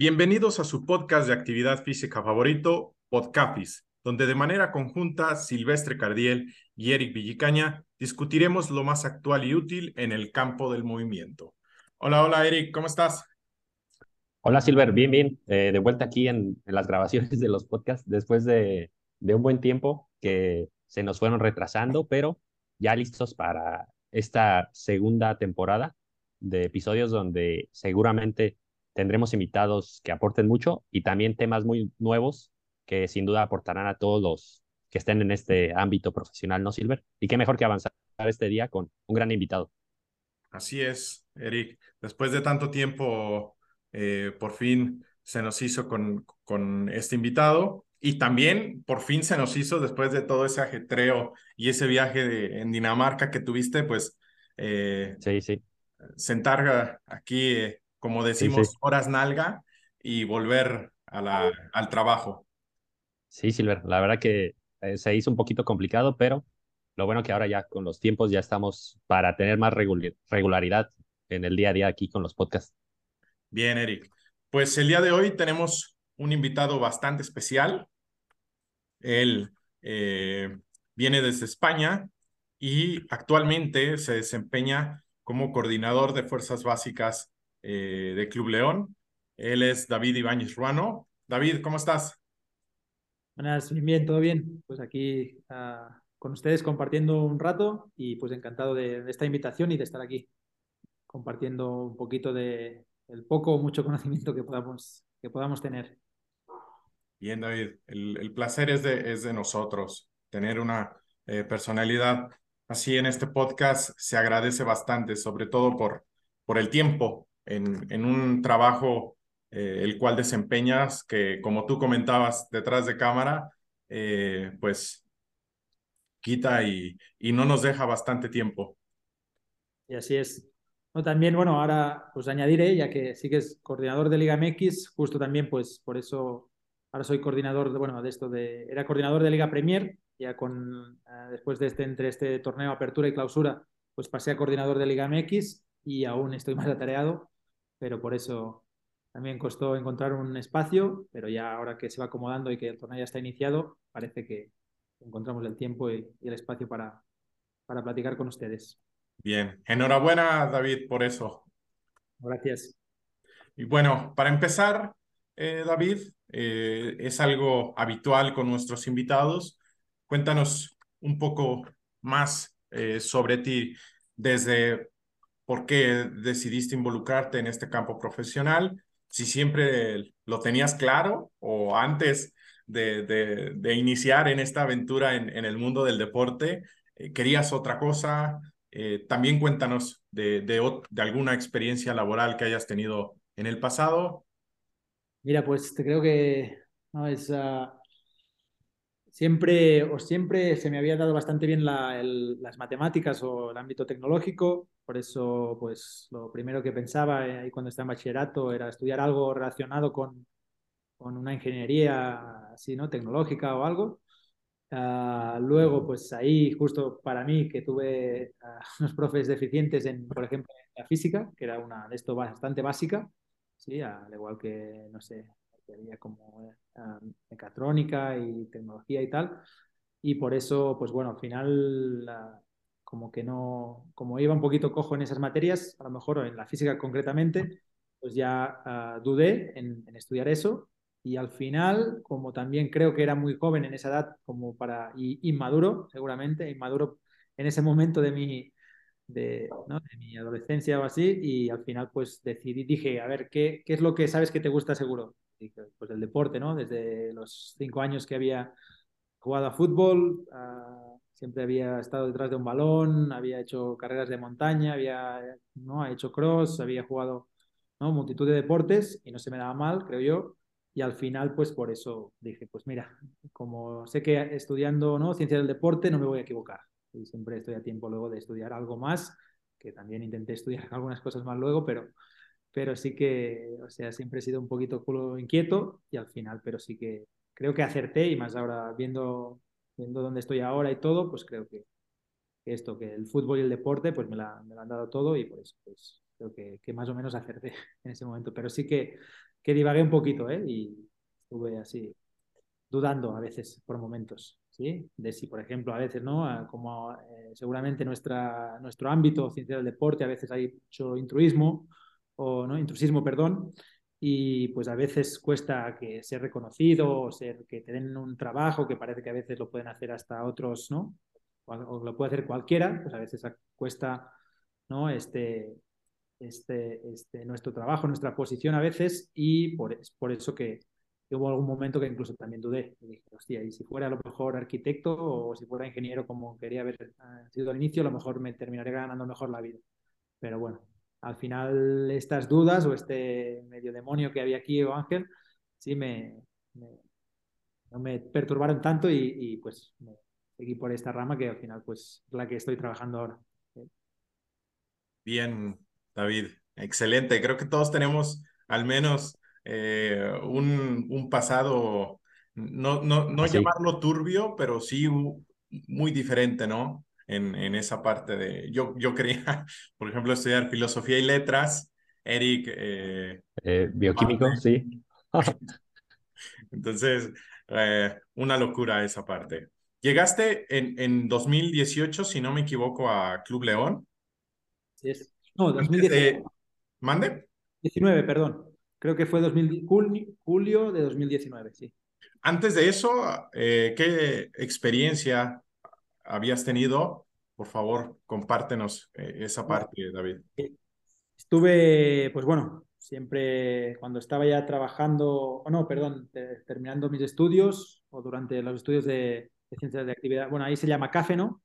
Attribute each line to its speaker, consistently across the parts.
Speaker 1: Bienvenidos a su podcast de actividad física favorito, Podcafis, donde de manera conjunta Silvestre Cardiel y Eric Villicaña discutiremos lo más actual y útil en el campo del movimiento. Hola, hola Eric, ¿cómo estás?
Speaker 2: Hola Silver, bien, bien. Eh, de vuelta aquí en, las grabaciones de los podcasts después de, de un buen tiempo que se nos fueron retrasando, pero ya listos para esta segunda temporada de episodios donde seguramente tendremos invitados que aporten mucho y también temas muy nuevos que sin duda aportarán a todos los que estén en este ámbito profesional, ¿no, Silver? Y qué mejor que avanzar este día con un gran invitado.
Speaker 1: Así es, Eric. Después de tanto tiempo, eh, por fin se nos hizo con, con este invitado y también por fin se nos hizo después de todo ese ajetreo y ese viaje en Dinamarca que tuviste, pues
Speaker 2: eh, sí, sí.
Speaker 1: sentar aquí eh, como decimos, horas nalga y volver a la, al trabajo.
Speaker 2: Sí, Silver, la verdad que eh, se hizo un poquito complicado, pero lo bueno que ahora ya con los tiempos ya estamos para tener más regularidad en el día a día aquí con los podcasts.
Speaker 1: Bien, Eric. Pues el día de hoy tenemos un invitado bastante especial. Él eh, viene desde España y actualmente se desempeña como coordinador de fuerzas básicas eh, de Club León. Él es David Ibáñez Ruano. David, ¿cómo estás?
Speaker 3: Buenas, bien, todo bien. Pues aquí ah, con ustedes compartiendo un rato y pues encantado de, esta invitación y de estar aquí compartiendo un poquito de el poco o mucho conocimiento que podamos, que podamos tener.
Speaker 1: Bien, David, el, placer es de, es de nosotros. Tener una eh, personalidad así en este podcast se agradece bastante, sobre todo por, por el tiempo en, un trabajo eh, el cual desempeñas, que como tú comentabas detrás de cámara, eh, pues quita y, y, no nos deja bastante tiempo.
Speaker 3: Y así es. No, también, bueno, ahora pues añadiré, ya que sí que es coordinador de Liga MX, justo también pues por eso ahora soy coordinador de, bueno, de esto de, era coordinador de Liga Premier, ya con, eh, después de este, entre este torneo apertura y clausura, pues pasé a coordinador de Liga MX y aún estoy más atareado pero por eso también costó encontrar un espacio, pero ya ahora que se va acomodando y que el torneo ya está iniciado, parece que encontramos el tiempo y, el espacio para, para platicar con ustedes.
Speaker 1: Bien, enhorabuena David por eso.
Speaker 3: Gracias.
Speaker 1: Y bueno, para empezar, eh, David, eh, es algo habitual con nuestros invitados. Cuéntanos un poco más eh, sobre ti desde por qué decidiste involucrarte en este campo profesional, si siempre lo tenías claro o antes de, iniciar en esta aventura en, el mundo del deporte, eh, querías otra cosa. Eh, también cuéntanos de, alguna experiencia laboral que hayas tenido en el pasado.
Speaker 3: Mira, pues creo que ah, siempre o siempre se me había dado bastante bien las matemáticas o el ámbito tecnológico, por eso pues lo primero que pensaba eh, ahí cuando estaba en bachillerato era estudiar algo relacionado con, con una ingeniería así, ¿no? tecnológica o algo. Ah, luego, pues ahí justo para mí que tuve ah, unos profes deficientes en, por ejemplo, en la física, que era una de esto bastante básica, sí, al igual que, no sé, había como eh, mecatrónica y tecnología y tal. Y por eso, pues bueno, al final, como que no, como iba un poquito cojo en esas materias, a lo mejor en la física concretamente, pues ya ah, dudé en, estudiar eso. Y al final, como también creo que era muy joven en esa edad, como para, y inmaduro, seguramente, inmaduro en ese momento de mi, de, ¿no? de, mi adolescencia o así, y al final pues decidí, dije, a ver, ¿qué, ¿qué es lo que sabes que te gusta seguro? pues el deporte, ¿no? Desde los cinco años que había jugado a fútbol, siempre había estado detrás de un balón, había hecho carreras de montaña, había ¿no? hecho cross, había jugado ¿no? multitud de deportes y no se me daba mal, creo yo. Y al final, pues por eso dije, pues mira, como sé que estudiando ¿no? ciencia del deporte no me voy a equivocar. Y siempre estoy a tiempo luego de estudiar algo más, que también intenté estudiar algunas cosas más luego, pero pero sí que, o sea, siempre he sido un poquito culo inquieto y al final, pero sí que creo que acerté y más ahora viendo, viendo dónde estoy ahora y todo, pues creo que, esto, que el fútbol y el deporte, pues me, la, lo han dado todo y por eso, pues creo que, más o menos acerté en ese momento. Pero sí que que divagué un poquito, ¿eh? Y estuve así, dudando a veces por momentos, ¿sí? De si, por ejemplo, a veces, ¿no? Como eh, seguramente nuestra, nuestro ámbito, ciencia del deporte, a veces hay mucho intruismo, o no, intrusismo, perdón, y pues a veces cuesta que ser reconocido o ser que te den un trabajo que parece que a veces lo pueden hacer hasta otros, ¿no? O lo puede hacer cualquiera, pues a veces cuesta, ¿no? Este, este, este, nuestro trabajo, nuestra posición a veces y por, por eso que, hubo algún momento que incluso también dudé. Y dije, hostia, y si fuera a lo mejor arquitecto o si fuera ingeniero como quería haber eh, sido al inicio, a lo mejor me terminaría ganando mejor la vida. Pero bueno, al final estas dudas o este medio demonio que había aquí o Ángel, sí me, no me perturbaron tanto y, pues me seguí por esta rama que al final pues es la que estoy trabajando ahora.
Speaker 1: Bien, David, excelente. Creo que todos tenemos al menos eh, un, un, pasado, no, no, no llamarlo turbio, pero sí muy diferente, ¿no? En, en esa parte de... Yo, yo quería, por ejemplo, estudiar filosofía y letras. Eric...
Speaker 2: Eh, eh, bioquímico, sí.
Speaker 1: Entonces, eh, una locura esa parte. Llegaste en, en 2018, si no me equivoco, a Club León.
Speaker 3: Sí, es. No, 2019.
Speaker 1: ¿Mande?
Speaker 3: 19, perdón. Creo que fue 2000, julio de 2019, sí.
Speaker 1: Antes de eso, ¿qué experiencia habías tenido. Por favor, compártenos eh, esa parte, David.
Speaker 3: Estuve, pues bueno, siempre cuando estaba ya trabajando, o no, perdón, terminando mis estudios o durante los estudios de, ciencias de actividad, bueno, ahí se llama CAFE, ¿no?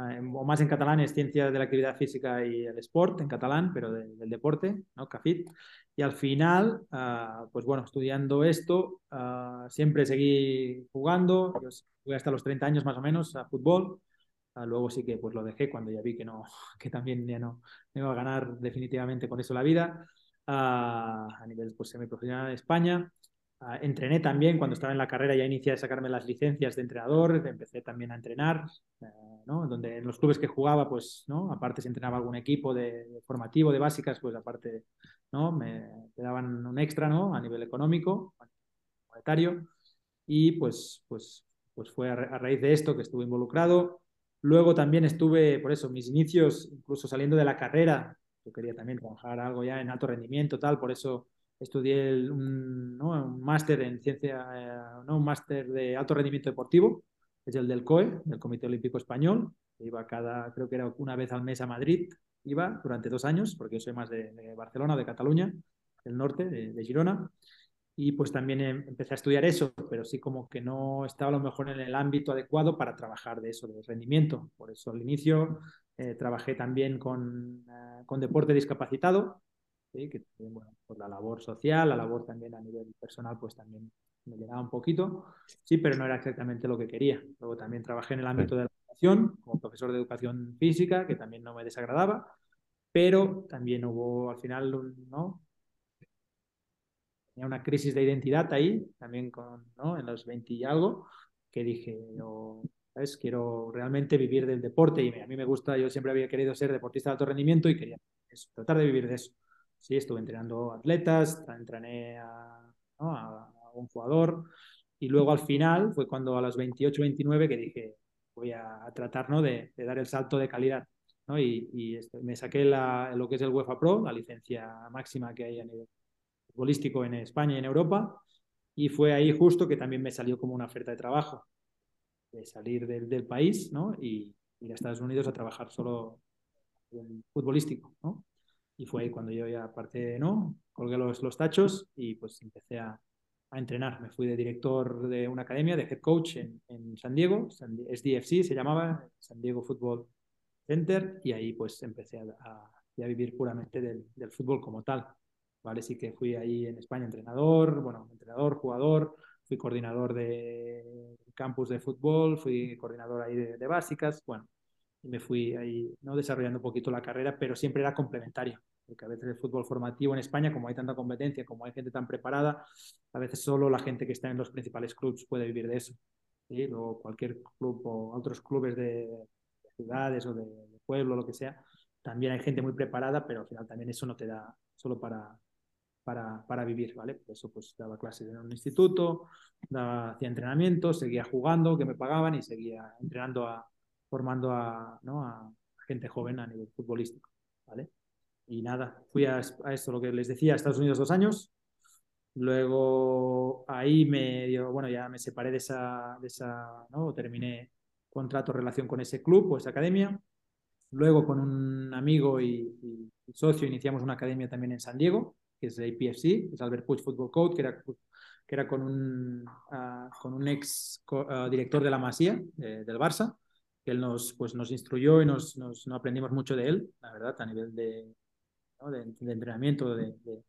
Speaker 3: Ah, o más en catalán es Ciencias de la Actividad Física y el Sport, en catalán, pero del deporte, ¿no? CAFIT. Y al final, ah, pues bueno, estudiando esto, ah, siempre seguí jugando, yo jugué hasta los 30 años más o menos a fútbol, luego sí que pues lo dejé cuando ya vi que no, que también ya no iba a ganar definitivamente con eso la vida, a nivel pues semiprofesional en España. Entrené también cuando estaba en la carrera, ya inicié a sacarme las licencias de entrenador, empecé también a entrenar, eh, ¿no? Donde en los clubes que jugaba, pues, ¿no? Aparte si entrenaba algún equipo de, formativo, de básicas, pues aparte, ¿no? Me, daban un extra, ¿no? A nivel económico, monetario. Y pues, pues, pues fue a, raíz de esto que estuve involucrado. Luego también estuve, por eso, mis inicios, incluso saliendo de la carrera, yo quería también trabajar algo ya en alto rendimiento, tal, por eso estudié un, máster en ciencia, eh, ¿no? un máster de alto rendimiento deportivo, es el del COE, del Comité Olímpico Español, iba cada, creo que era una vez al mes a Madrid, iba durante dos años, porque yo soy más de, Barcelona, de Cataluña, del norte, de Girona, y pues también em, empecé a estudiar eso, pero sí como que no estaba a lo mejor en el ámbito adecuado para trabajar de eso, de rendimiento. Por eso al inicio eh, trabajé también con, eh, con deporte discapacitado, que bueno, por la labor social, la labor también a nivel personal, pues también me llegaba un poquito, sí, pero no era exactamente lo que quería. Luego también trabajé en el ámbito de la educación, como profesor de educación física, que también no me desagradaba, pero también hubo al final ¿no? tenía una crisis de identidad ahí, también con, ¿no? en los 20 y algo, que dije, yo, ¿sabes? Quiero realmente vivir del deporte y a mí me gusta, yo siempre había querido ser deportista de alto rendimiento y quería tratar de vivir de eso. Sí, estuve entrenando atletas, entrené a, a, un jugador y luego al final fue cuando a los 28, 29 que dije, voy a, tratar ¿no? de, dar el salto de calidad. ¿no? Y, este, me saqué lo que es el UEFA Pro, la licencia máxima que hay a nivel futbolístico en España y en Europa. Y fue ahí justo que también me salió como una oferta de trabajo, de salir del, país ¿no? y ir a Estados Unidos a trabajar solo en futbolístico. ¿no? Y fue ahí cuando yo ya aparte, ¿no? Colgué los, los tachos y pues empecé a, a, entrenar. Me fui de director de una academia, de head coach en, en San Diego, SDFC se llamaba, San Diego Football Center, y ahí pues empecé a, a, vivir puramente del, del, fútbol como tal. ¿vale? Sí que fui ahí en España entrenador, bueno, entrenador, jugador, fui coordinador de campus de fútbol, fui coordinador ahí de, básicas, bueno, y me fui ahí, ¿no? Desarrollando un poquito la carrera, pero siempre era complementario, porque a veces el fútbol formativo en España, como hay tanta competencia, como hay gente tan preparada, a veces solo la gente que está en los principales clubes puede vivir de eso. ¿sí? Luego cualquier club o otros clubes de, ciudades o de, de pueblo, lo que sea, también hay gente muy preparada, pero al final también eso no te da solo para, para, para, vivir, ¿vale? Por eso pues daba clases en un instituto, daba, hacía entrenamientos, seguía jugando, que me pagaban y seguía entrenando, a, formando a, gente joven a nivel futbolístico, ¿vale? Y nada, fui a, a esto, lo que les decía, a Estados Unidos dos años, luego ahí me dio, bueno, ya me separé de esa, de esa ¿no? Terminé contrato, relación con ese club o esa academia, luego con un amigo y, socio iniciamos una academia también en San Diego, que es APFC, es Albert Puig Football Code, que era, que era con, un, uh, con un ex uh, director de la Masía, del Barça, que él nos, pues, nos instruyó y nos, nos, nos, aprendimos mucho de él, la verdad, a nivel de, ¿no? de, de entrenamiento, de, de,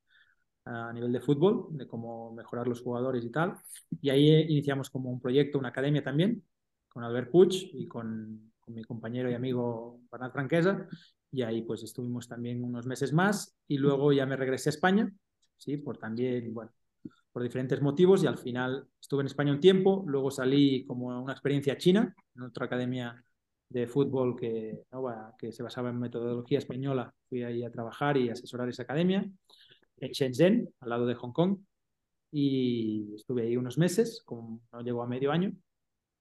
Speaker 3: a nivel de fútbol, de cómo mejorar los jugadores y tal. Y ahí iniciamos como un proyecto, una academia también, con Albert Puig y con, con mi compañero y amigo Bernat Franquesa, y ahí pues estuvimos también unos meses más y luego ya me regresé a España, sí, por también, bueno, por diferentes motivos y al final estuve en España un tiempo, luego salí como una experiencia china, en otra academia de fútbol que, se basaba en metodología española, fui ahí a trabajar y asesorar esa academia en Shenzhen, al lado de Hong Kong, y estuve ahí unos meses, como no llegó a medio año,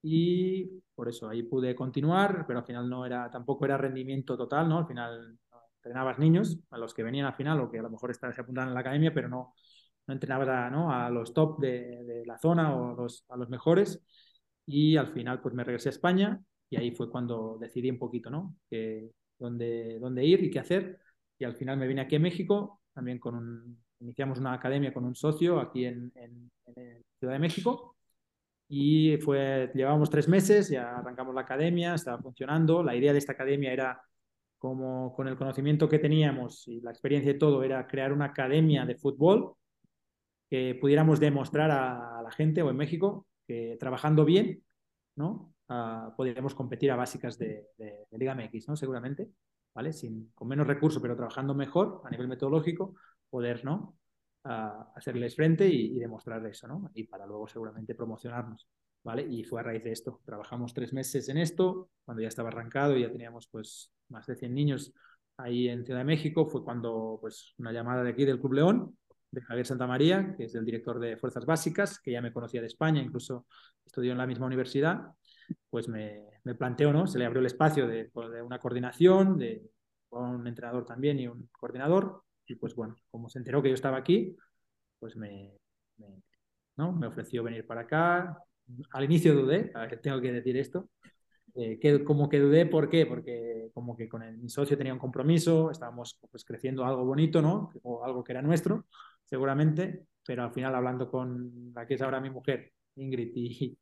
Speaker 3: y por eso ahí pude continuar, pero al final no era, tampoco era rendimiento total, ¿no? Al final entrenabas niños, a los que venían al final o que a lo mejor se apuntaban en la academia, pero no, no entrenabas a, ¿no? a los top de, de la zona o los, a los mejores. Y al final pues me regresé a España y ahí fue cuando decidí un poquito, ¿no? Que, dónde, dónde ir y qué hacer. Y al final me vine aquí a México, también con iniciamos una academia con un socio aquí en, Ciudad de México y fue, llevábamos tres meses, ya arrancamos la academia, estaba funcionando. La idea de esta academia era, como con el conocimiento que teníamos y la experiencia y todo, era crear una academia de fútbol que pudiéramos demostrar a la gente o en México que trabajando bien, ¿no? Uh, podríamos competir a básicas de, de, de, Liga MX, ¿no? Seguramente, ¿vale? Sin, con menos recursos, pero trabajando mejor a nivel metodológico, poder, ¿no? a hacerles frente y, y, demostrar eso, ¿no? Y para luego seguramente promocionarnos, ¿vale? Y fue a raíz de esto. Trabajamos tres meses en esto, cuando ya estaba arrancado y ya teníamos pues más de 100 niños ahí en Ciudad de México, fue cuando pues una llamada de aquí del Club León, de Javier Santamaría, que es el director de Fuerzas Básicas, que ya me conocía de España, incluso estudió en la misma universidad, pues me, me planteó, ¿no? Se le abrió el espacio de, de una coordinación, de un entrenador también y un coordinador, y pues bueno, como se enteró que yo estaba aquí, pues me, ¿no? me ofreció venir para acá. Al inicio dudé, tengo que decir esto, eh, que, como que dudé, ¿por qué? Porque como que con el, mi socio tenía un compromiso, estábamos pues, creciendo algo bonito, ¿no? O algo que era nuestro, seguramente, pero al final hablando con la que es ahora mi mujer, Ingrid, y,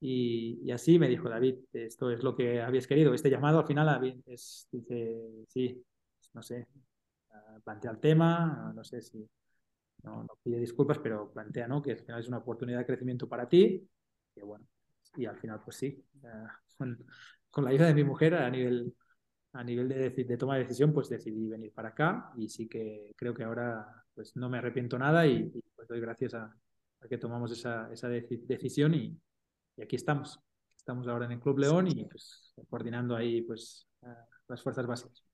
Speaker 3: y, y, así me dijo, David, esto es lo que habías querido, este llamado al final es, dice, sí, no sé, plantea el tema, no sé si no, no, pide disculpas, pero plantea ¿no? que al final es una oportunidad de crecimiento para ti. Y bueno, y al final, pues sí, uh, con, con, la ayuda de mi mujer a nivel, a nivel de, de, toma de decisión, pues decidí venir para acá y sí que creo que ahora pues no me arrepiento nada y, y pues doy gracias a, a, que tomamos esa, esa decisión y, y, aquí estamos. Estamos ahora en el Club León y pues coordinando ahí pues uh, las fuerzas básicas.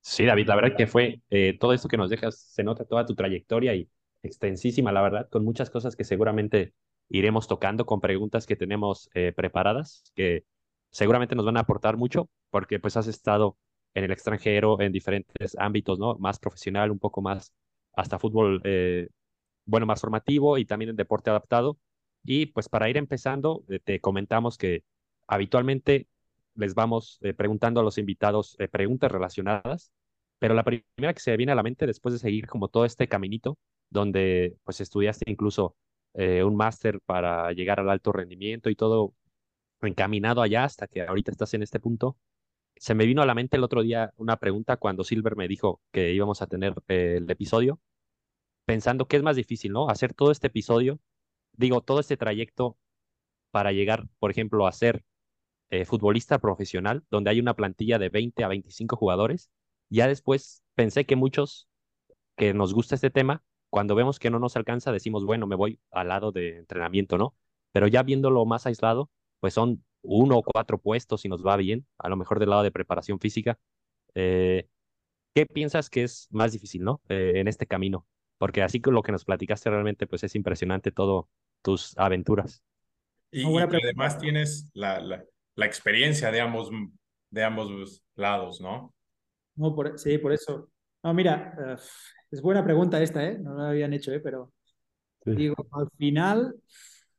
Speaker 2: Sí, David, la verdad que fue eh, todo esto que nos dejas, se nota toda tu trayectoria y extensísima, la verdad, con muchas cosas que seguramente iremos tocando, con preguntas que tenemos eh, preparadas, que seguramente nos van a aportar mucho, porque pues has estado en el extranjero, en diferentes ámbitos, ¿no? Más profesional, un poco más, hasta fútbol, eh, bueno, más formativo y también en deporte adaptado. Y pues para ir empezando, eh, te comentamos que habitualmente les vamos eh, preguntando a los invitados eh, preguntas relacionadas, pero la primera que se viene a la mente después de seguir como todo este caminito, donde pues estudiaste incluso un máster para llegar al alto rendimiento y todo encaminado allá hasta que ahorita estás en este punto, se me vino a la mente el otro día una pregunta cuando Silver me dijo que íbamos a tener el episodio, pensando que es más difícil, ¿no? Hacer todo este episodio, digo, todo este trayecto para llegar, por ejemplo, a ser eh, futbolista profesional, donde hay una plantilla de 20 a 25 jugadores. Ya después pensé que muchos que nos gusta este tema, cuando vemos que no nos alcanza, decimos, bueno, me voy al lado de entrenamiento, ¿no? Pero ya viéndolo más aislado, pues son uno o cuatro puestos y nos va bien, a lo mejor del lado de preparación física. Eh, ¿Qué piensas que es más difícil, ¿no? Eh, en este camino, porque así que lo que nos platicaste realmente, pues es impresionante todo tus aventuras.
Speaker 1: Y, y además tienes la, la, la, experiencia de ambos, de ambos lados, ¿no?
Speaker 3: no por, sí, por eso. No, mira, uh, es buena pregunta esta, ¿eh? No la habían hecho, ¿eh? Pero sí. digo, al final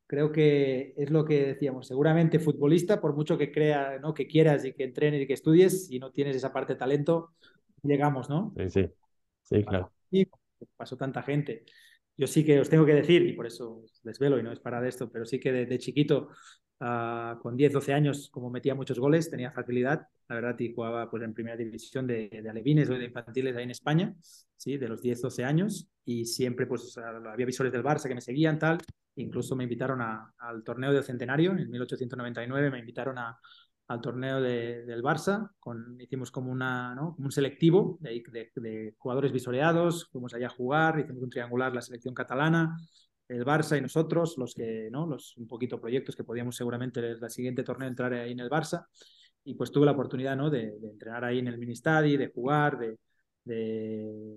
Speaker 3: creo que es lo que decíamos, seguramente futbolista, por mucho que crea, ¿no? que quieras y que entrenes y que estudies, si no tienes esa parte de talento, llegamos, ¿no?
Speaker 2: Sí, sí, sí claro.
Speaker 3: Y pasó tanta gente. Yo sí que os tengo que decir, y por eso desvelo y no es para de esto, pero sí que de, de chiquito, uh, con 10, 12 años, como metía muchos goles, tenía facilidad, la verdad, y jugaba pues, en primera división de, de alevines o de infantiles ahí en España, ¿sí? de los 10, 12 años, y siempre pues había visores del Barça que me seguían, tal, incluso me invitaron a, al torneo del centenario, en 1899 me invitaron a, al torneo de, del Barça, con, hicimos como, una, ¿no? un selectivo de, jugadores visoreados, fuimos allá a jugar, hicimos un triangular la selección catalana, el Barça y nosotros, los que, ¿no? los un poquito proyectos que podíamos seguramente en el siguiente torneo entrar ahí en el Barça, y pues tuve la oportunidad ¿no? de, entrenar ahí en el Ministadi, de jugar, de,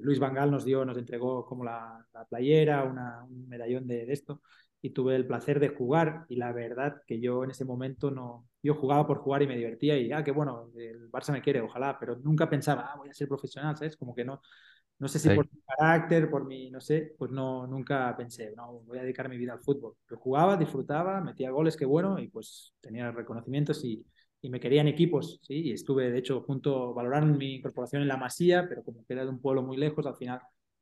Speaker 3: Luis Vangal nos dio, nos entregó como la, la playera, una, un medallón de, esto y tuve el placer de jugar y la verdad que yo en ese momento no, yo jugaba por jugar y me divertía y, ah, qué bueno, el Barça me quiere, ojalá, pero nunca pensaba, ah, voy a ser profesional, ¿sabes? Como que no, no sé si sí. por mi carácter, por mi, no sé, pues no, nunca pensé, no, voy a dedicar mi vida al fútbol. Yo jugaba, disfrutaba, metía goles, qué bueno, y pues tenía reconocimientos y, y me querían equipos, ¿sí? Y estuve, de hecho, junto, valoraron mi incorporación en la Masía, pero como que era de un pueblo muy lejos, al final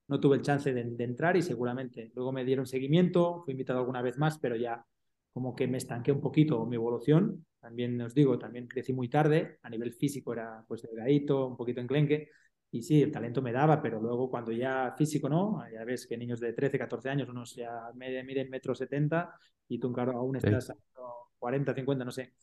Speaker 3: no tuve el chance de, de, entrar y seguramente luego me dieron seguimiento, fui invitado alguna vez más, pero ya como que me estanqué un poquito mi evolución. También os digo, también crecí muy tarde, a nivel físico era pues delgadito, un poquito enclenque, y sí, el talento me daba, pero luego cuando ya físico, ¿no? Ya ves que niños de 13, 14 años, unos ya miden metro 70 y tú claro, aún estás sí. a 40, 50, no sé.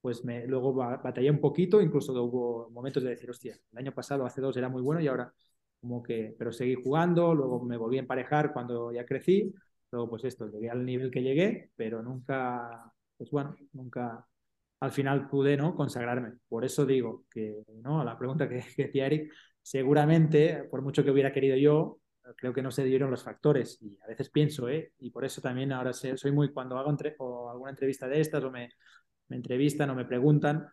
Speaker 3: Pues me, luego batallé un poquito, incluso hubo momentos de decir, hostia, el año pasado, hace dos, era muy bueno y ahora como que, pero seguí jugando, luego me volví a emparejar cuando ya crecí, luego pues esto, llegué al nivel que llegué, pero nunca, pues bueno, nunca al final pude, ¿no? Consagrarme. Por eso digo que, ¿no? A la pregunta que, decía Eric, seguramente, por mucho que hubiera querido yo, creo que no se dieron los factores y a veces pienso, ¿eh? Y por eso también ahora soy muy, cuando hago entre, o alguna entrevista de estas o me, me entrevistan o me preguntan,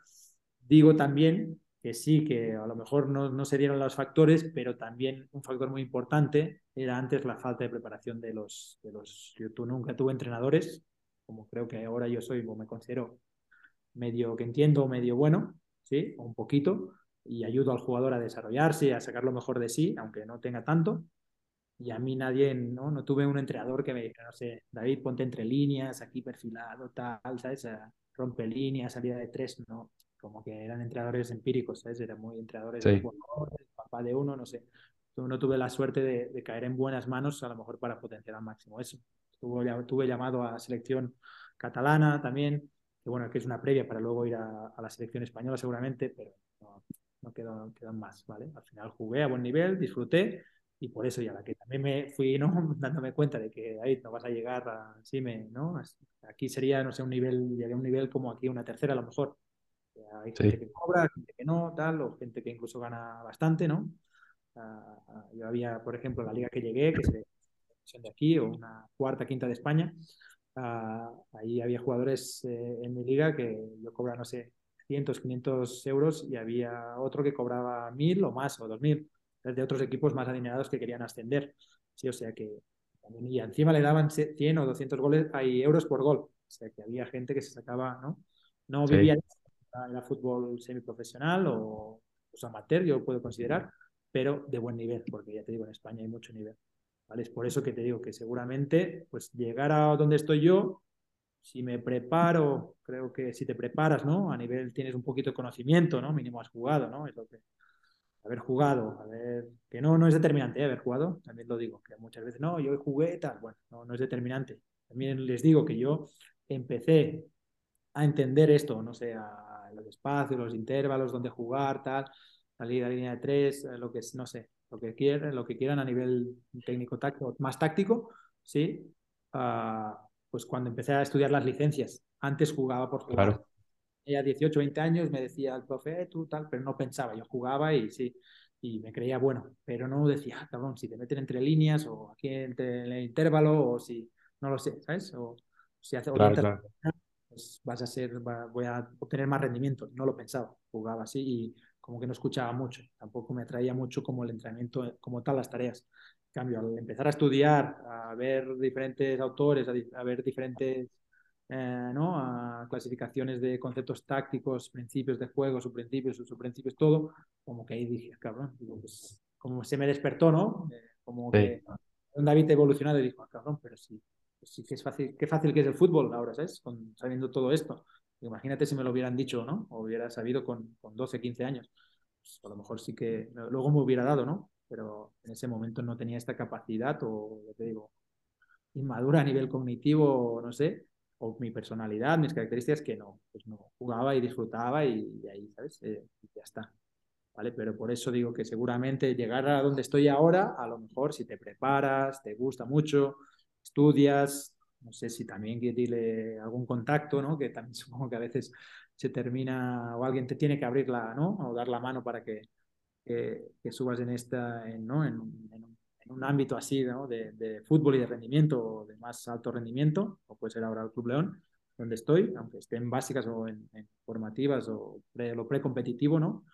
Speaker 3: digo también sí, que a lo mejor no, no, se dieron los factores, pero también un factor muy importante era antes la falta de preparación de los, de los yo tú nunca tuve entrenadores, como creo que ahora yo soy, o me considero medio que entiendo, medio bueno, ¿sí? O un poquito, y ayudo al jugador a desarrollarse, a sacar lo mejor de sí, aunque no tenga tanto. Y a mí nadie, ¿no? No tuve un entrenador que me dijera, no sé, David, ponte entre líneas, aquí perfilado, tal, ¿sabes? Rompe líneas, salida de tres, no como que eran entrenadores empíricos, ¿sabes? Eran muy entrenadores sí. de jugadores, papá de uno, no sé. No tuve la suerte de, de, caer en buenas manos, a lo mejor para potenciar al máximo eso. Tuve, tuve llamado a selección catalana también, que bueno, que es una previa para luego ir a, a la selección española seguramente, pero no, no quedó, quedó más, ¿vale? Al final jugué a buen nivel, disfruté y por eso ya la que también me fui ¿no? dándome cuenta de que ahí no vas a llegar a, sí me, ¿no? Aquí sería, no sé, un nivel, llegué a un nivel como aquí una tercera a lo mejor, hay gente sí. que cobra, gente que no, tal, o gente que incluso gana bastante, ¿no? Uh, yo había, por ejemplo, la liga que llegué, que es de aquí, o una cuarta, quinta de España, uh, ahí había jugadores eh, en mi liga que yo cobraba, no sé, 500, 500 euros y había otro que cobraba 1000 o más, o 2000, de otros equipos más adinerados que querían ascender. Sí, o sea que y encima le daban 100 o 200 goles, hay euros por gol. O sea que había gente que se sacaba, ¿no? No vivía sí era fútbol semiprofesional o pues, amateur, yo lo puedo considerar, pero de buen nivel, porque ya te digo, en España hay mucho nivel. ¿vale? Es por eso que te digo que seguramente pues llegar a donde estoy yo, si me preparo, creo que si te preparas, ¿no? A nivel tienes un poquito de conocimiento, ¿no? Mínimo has jugado, ¿no? Es lo que haber jugado, haber que no no es determinante, ¿eh? haber jugado, también lo digo, que muchas veces no, yo jugué tal, bueno, no, no es determinante. También les digo que yo empecé a entender esto, no sé, a los espacios, los intervalos, dónde jugar, tal, salir a línea de tres, eh, lo que no sé, lo que quieran, lo que quieran a nivel técnico táctico, más táctico, sí. Uh, pues cuando empecé a estudiar las licencias, antes jugaba por jugar. Claro. Ella 18, 20 años me decía el profe, eh, tú tal, pero no pensaba, yo jugaba y sí. y me creía bueno, pero no decía, ah, cabrón, si te meten entre líneas o aquí entre el intervalo o si, no lo sé, ¿sabes? O si hace claro, pues vas a ser, voy a obtener más rendimiento. No lo pensaba, jugaba así y como que no escuchaba mucho, tampoco me atraía mucho como el entrenamiento, como tal las tareas. En cambio, al empezar a estudiar, a ver diferentes autores, a, ver diferentes eh, ¿no? a clasificaciones de conceptos tácticos, principios de juego, subprincipios, subprincipios, todo, como que ahí dije, cabrón, pues, como se me despertó, ¿no? Eh, como que un David evolucionado y dijo, ah, cabrón, pero sí, sí que es fácil, qué fácil que es el fútbol ahora, ¿sabes? Sabiendo todo esto. Imagínate si me lo hubieran dicho, ¿no? O hubiera sabido con, con 12, 15 años. Pues a lo mejor sí que luego me hubiera dado, ¿no? Pero en ese momento no tenía esta capacidad o, te digo, inmadura a nivel cognitivo, no sé, o mi personalidad, mis características, que no, pues no, jugaba y disfrutaba y, ahí, ¿sabes? Eh, ya está. ¿Vale? Pero por eso digo que seguramente llegar a donde estoy ahora, a lo mejor si te preparas, te gusta mucho, estudias, no sé si también que algún contacto, ¿no? Que también supongo que a veces se termina o alguien te tiene que abrir la, ¿no? O dar la mano para que, que, subas en esta, en, ¿no? En, un ámbito así, ¿no? De, de, fútbol y de rendimiento, o de más alto rendimiento, o puede ser ahora el Club León, donde estoy, aunque esté en básicas o en, formativas o lo precompetitivo, ¿no?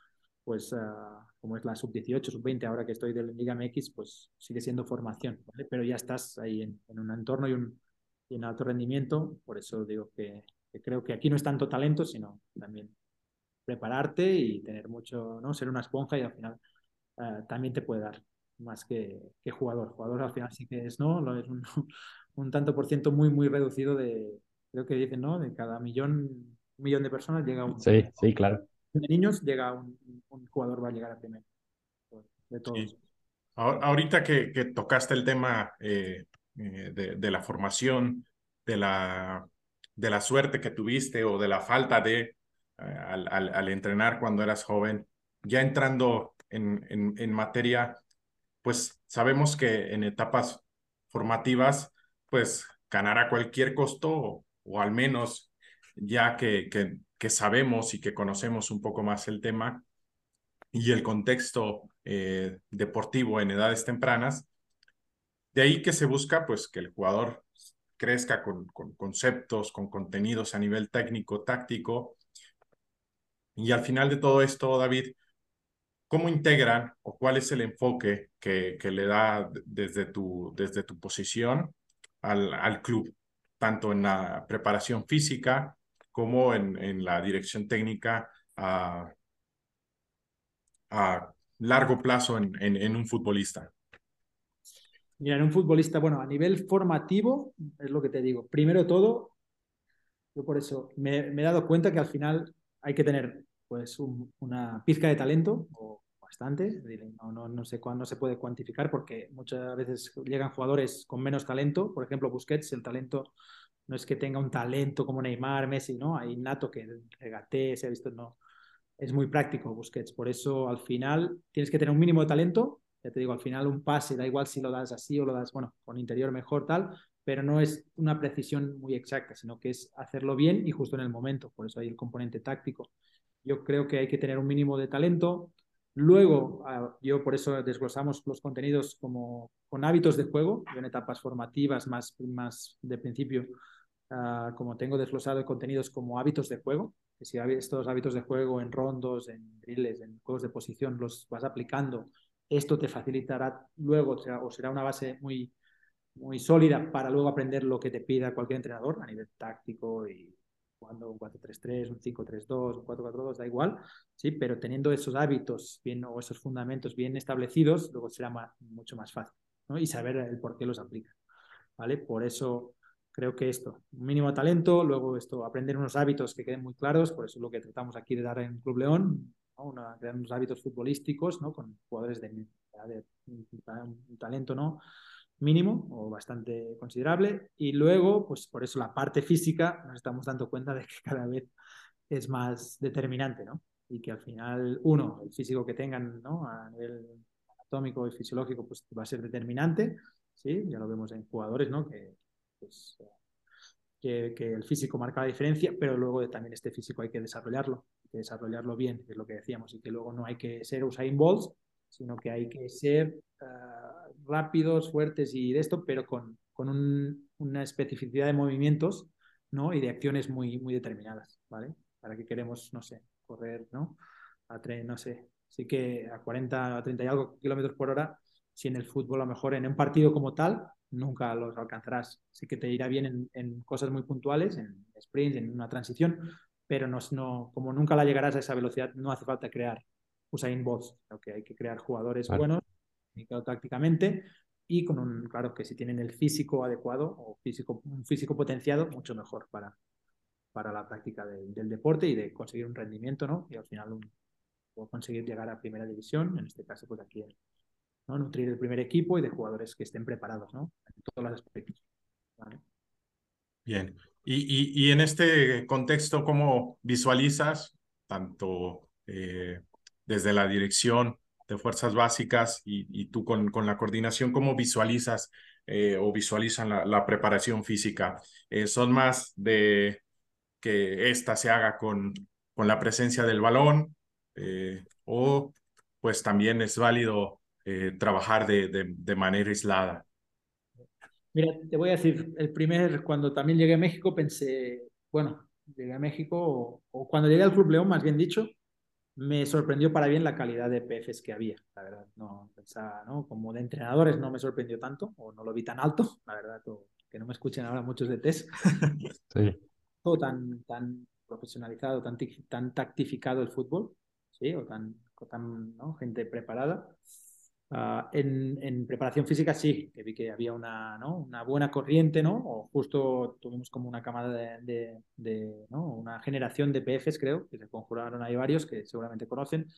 Speaker 3: Pues uh, como es la sub-18, sub-20, ahora que estoy de Liga MX, pues sigue siendo formación, ¿vale? Pero ya estás ahí en, un entorno y, un, en alto rendimiento, por eso digo que, creo que aquí no es tanto talento, sino también prepararte y tener mucho, ¿no? Ser una esponja y al final eh, también te puede dar más que, que, jugador. Jugador al final sí que es, ¿no? Lo es un, un, tanto por ciento muy, muy reducido de, creo que dicen, ¿no? De cada millón, un millón de personas llega un...
Speaker 2: Sí, sí, claro
Speaker 3: de niños llega un, jugador va a llegar a primero. De todos.
Speaker 1: Ahorita que, que, tocaste el tema eh, eh, de, la formación, de la, de la suerte que tuviste o de la falta de eh, al, al, entrenar cuando eras joven, ya entrando en, en, en, materia, pues sabemos que en etapas formativas, pues ganar a cualquier costo o, o al menos ya que, que, que sabemos y que conocemos un poco más el tema y el contexto eh, deportivo en edades tempranas. De ahí que se busca pues que el jugador crezca con, conceptos, con contenidos a nivel técnico, táctico. Y al final de todo esto, David, ¿cómo integran o cuál es el enfoque que, que le da desde tu, desde tu posición al, al club, tanto en la preparación física como en, la dirección técnica a, a largo plazo en, en, un futbolista?
Speaker 3: Mira, en un futbolista, bueno, a nivel formativo, es lo que te digo. Primero todo, yo por eso me, he dado cuenta que al final hay que tener pues una pizca de talento, o bastante, no, no, no sé cuándo se puede cuantificar porque muchas veces llegan jugadores con menos talento, por ejemplo Busquets, el talento no es que tenga un talento como Neymar, Messi, ¿no? Hay nato que regatee, se ha visto, no. Es muy práctico Busquets, por eso al final tienes que tener un mínimo de talento. Ya te digo, al final un pase, da igual si lo das así o lo das, bueno, con interior mejor, tal, pero no es una precisión muy exacta, sino que es hacerlo bien y justo en el momento. Por eso hay el componente táctico. Yo creo que hay que tener un mínimo de talento. Luego, ah, yo por eso desglosamos los contenidos como con hábitos de juego, en etapas formativas más, más de principio Ah, como tengo desglosado contenidos como hábitos de juego, que si estos hábitos de juego en rondos, en drills, en juegos de posición los vas aplicando, esto te facilitará luego o será una base muy, muy sólida para luego aprender lo que te pida cualquier entrenador a nivel táctico y jugando un 4-3-3, un 5-3-2, un 4-4-2, da igual, ¿sí? pero teniendo esos hábitos bien o esos fundamentos bien establecidos, luego será mucho más fácil ¿no? y saber el por qué los aplica. ¿vale? Por eso creo que esto, un mínimo talento, luego esto, aprender unos hábitos que queden muy claros, por eso es lo que tratamos aquí de dar en Club León, crear unos hábitos futbolísticos, ¿no? Con jugadores de, un talento, ¿no? mínimo o bastante considerable y luego, pues por eso la parte física nos estamos dando cuenta de que cada vez es más determinante, ¿no? Y que al final, uno, el físico que tengan, ¿no? A nivel anatómico y fisiológico, pues va a ser determinante, ¿sí? Ya lo vemos en jugadores, ¿no? Que pues, que, el físico marca la diferencia, pero luego también este físico hay que desarrollarlo, hay que desarrollarlo bien, es lo que decíamos, y que luego no hay que ser Usain Bolt, sino que hay que ser uh, rápidos, fuertes y de esto, pero con, con un, una especificidad de movimientos ¿no? y de acciones muy, muy determinadas, ¿vale? Para que queremos, no sé, correr, ¿no? A tren, no sé, sí que a 40, a 30 y algo kilómetros por hora, si en el fútbol a lo mejor en un partido como tal, nunca los alcanzarás. Sí que te irá bien en, en cosas muy puntuales, en sprints, en una transición, pero no, no, como nunca la llegarás a esa velocidad, no hace falta crear Usain Bolt, que hay que crear jugadores buenos, tácticamente, y con un, claro, que si tienen el físico adecuado o físico, un físico potenciado, mucho mejor para, para la práctica de, del deporte y de conseguir un rendimiento, ¿no? Y al final un, conseguir llegar a primera división, en este caso, pues aquí, ¿no? Nutrir el primer equipo y de jugadores que estén preparados, ¿no? En todos los aspectos.
Speaker 1: Bien. Y, y, y, en este contexto, ¿cómo visualizas tanto eh, desde la dirección de fuerzas básicas y, y tú con, con, la coordinación, cómo visualizas eh, o visualizan la, preparación física? Eh, ¿Son más de que esta se haga con, con la presencia del balón o pues también es válido eh, trabajar de, de, de manera aislada?
Speaker 3: Mira, te voy a decir, el primer, cuando también llegué a México, pensé, bueno, llegué a México, o, o, cuando llegué al Club León, más bien dicho, me sorprendió para bien la calidad de PFs que había, la verdad. No pensaba, ¿no? Como de entrenadores no me sorprendió tanto, o no lo vi tan alto, la verdad, todo, que no me escuchen ahora muchos de test.
Speaker 2: Sí.
Speaker 3: Todo tan, tan profesionalizado, tan, tan tactificado el fútbol, ¿sí? O tan, tan ¿no? gente preparada. Uh, en, en, preparación física sí, que vi que había una, ¿no? una buena corriente, ¿no? O justo tuvimos como una camada de, de, de ¿no? una generación de PFs, creo, que se conjuraron ahí varios que seguramente conocen,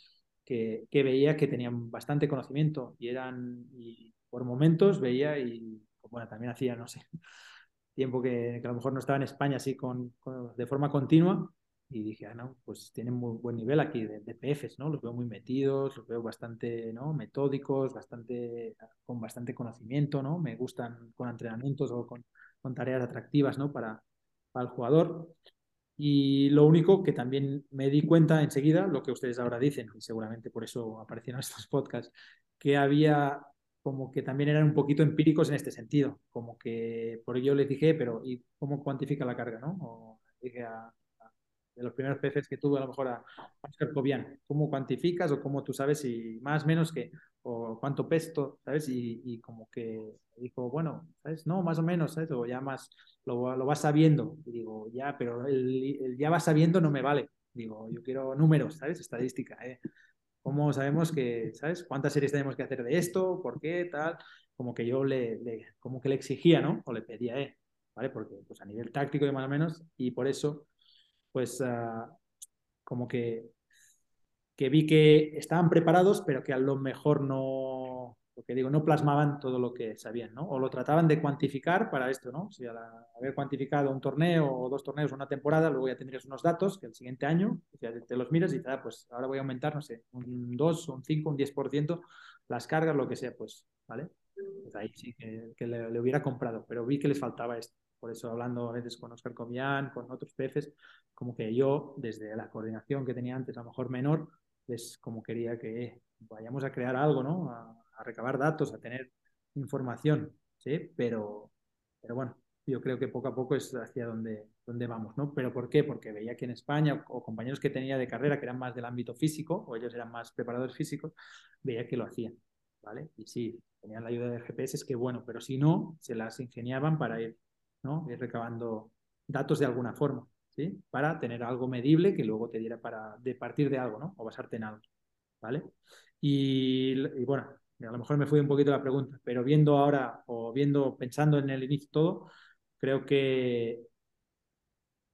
Speaker 3: que, que veía que tenían bastante conocimiento y eran, y por momentos veía y, bueno, también hacía, no sé, tiempo que, que a lo mejor no estaba en España así con, con de forma continua, y dije, ah, no, pues tienen muy buen nivel aquí de, de, PFs, ¿no? Los veo muy metidos, los veo bastante, ¿no? Metódicos, bastante, con bastante conocimiento, ¿no? Me gustan con entrenamientos o con, con tareas atractivas, ¿no? Para, para el jugador. Y lo único que también me di cuenta enseguida, lo que ustedes ahora dicen, y seguramente por eso aparecieron estos podcasts, que había como que también eran un poquito empíricos en este sentido, como que por ello les dije, pero ¿y cómo cuantifica la carga, no? O dije a, de los primeros PFs que tuve a lo mejor a Oscar Cobian. ¿Cómo cuantificas o cómo tú sabes si más, menos que, o cuánto pesto, ¿sabes? Y, y como que dijo, bueno, ¿sabes? No, más o menos, ¿sabes? O ya más, lo, lo vas sabiendo. Y digo, ya, pero el, el, ya vas sabiendo no me vale. Digo, yo quiero números, ¿sabes? Estadística, ¿eh? ¿Cómo sabemos que, ¿sabes? ¿Cuántas series tenemos que hacer de esto? ¿Por qué? Tal. Como que yo le, le como que le exigía, ¿no? O le pedía, ¿eh? ¿Vale? Porque pues a nivel táctico y más o menos, y por eso pues uh, como que, que vi que estaban preparados, pero que a lo mejor no, lo digo, no plasmaban todo lo que sabían, ¿no? O lo trataban de cuantificar para esto, ¿no? Si al haber cuantificado un torneo o dos torneos una temporada, luego ya tendrías unos datos que el siguiente año te los miras y te da, pues ahora voy a aumentar, no sé, un 2, un 5, un 10%, las cargas, lo que sea, pues, ¿vale? Pues ahí sí que, que le, le, hubiera comprado, pero vi que les faltaba esto. Por eso hablando a veces con Oscar Comián, con otros PFs, como que yo, desde la coordinación que tenía antes, a lo mejor menor, pues como quería que vayamos a crear algo, ¿no? A, recabar datos, a tener información, ¿sí? Pero, pero bueno, yo creo que poco a poco es hacia donde, donde vamos, ¿no? ¿Pero por qué? Porque veía que en España, o compañeros que tenía de carrera que eran más del ámbito físico, o ellos eran más preparadores físicos, veía que lo hacían, ¿vale? Y sí, tenían la ayuda del GPS, es que bueno, pero si no, se las ingeniaban para ir ¿no? Ir recabando datos de alguna forma, Para tener algo medible que luego te diera para de partir de algo, ¿no? O basarte en algo, ¿vale? Y, bueno, a lo mejor me fui un poquito la pregunta, pero viendo ahora o viendo, pensando en el inicio todo, creo que,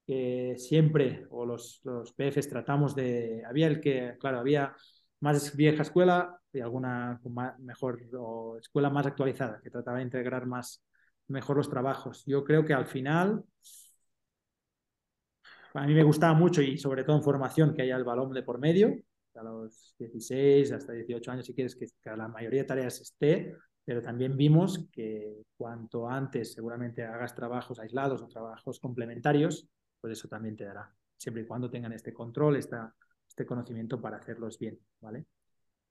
Speaker 3: que siempre, o los, los PFs tratamos de, había el que, claro, había más vieja escuela y alguna más, mejor o escuela más actualizada, que trataba de integrar más mejor los trabajos. Yo creo que al final, a mí me gustaba mucho y sobre todo en formación que haya el balón de por medio, a los 16 hasta 18 años si quieres que, la mayoría de tareas esté, pero también vimos que cuanto antes seguramente hagas trabajos aislados o trabajos complementarios, pues eso también te dará, siempre y cuando tengan este control, esta, este conocimiento para hacerlos bien, ¿vale?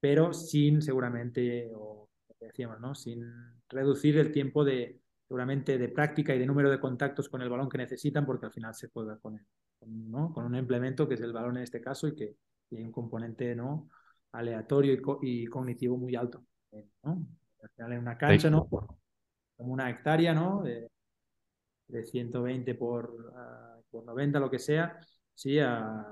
Speaker 3: pero sin seguramente, o decíamos, ¿no? Sin reducir el tiempo de, seguramente, de práctica y de número de contactos con el balón que necesitan, porque al final se juega con, él, ¿no? con un implemento que es el balón en este caso y que tiene un componente ¿no? aleatorio y, cognitivo muy alto. ¿no? Al final en una cancha, ¿no? Como una hectárea, ¿no? De, de 120 por, uh, por 90, lo que sea, sí, a,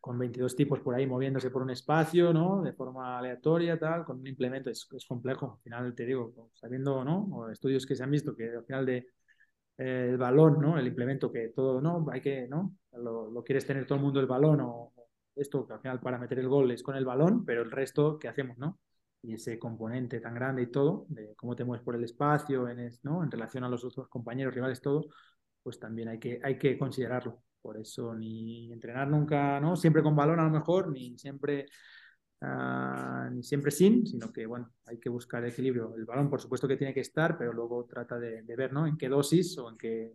Speaker 3: con 22 tipos por ahí moviéndose por un espacio, ¿no? De forma aleatoria, tal, con un implemento, es, es complejo. Al final, te digo, sabiendo, ¿no? O estudios que se han visto que al final de eh, el balón, ¿no? El implemento que todo, ¿no? Hay que, ¿no? Lo, quieres tener todo el mundo el balón o esto, que al final para meter el gol es con el balón, pero el resto, ¿qué hacemos, no? Y ese componente tan grande y todo, de cómo te mueves por el espacio, en, ¿no? En relación a los otros compañeros, rivales, todo, pues también hay que, hay que considerarlo. Por eso ni entrenar nunca, ¿no? Siempre con balón a lo mejor, ni siempre, ni siempre sin, sino que, bueno, hay que buscar equilibrio. El balón, por supuesto que tiene que estar, pero luego trata de, ver, ¿no? En qué dosis o en qué,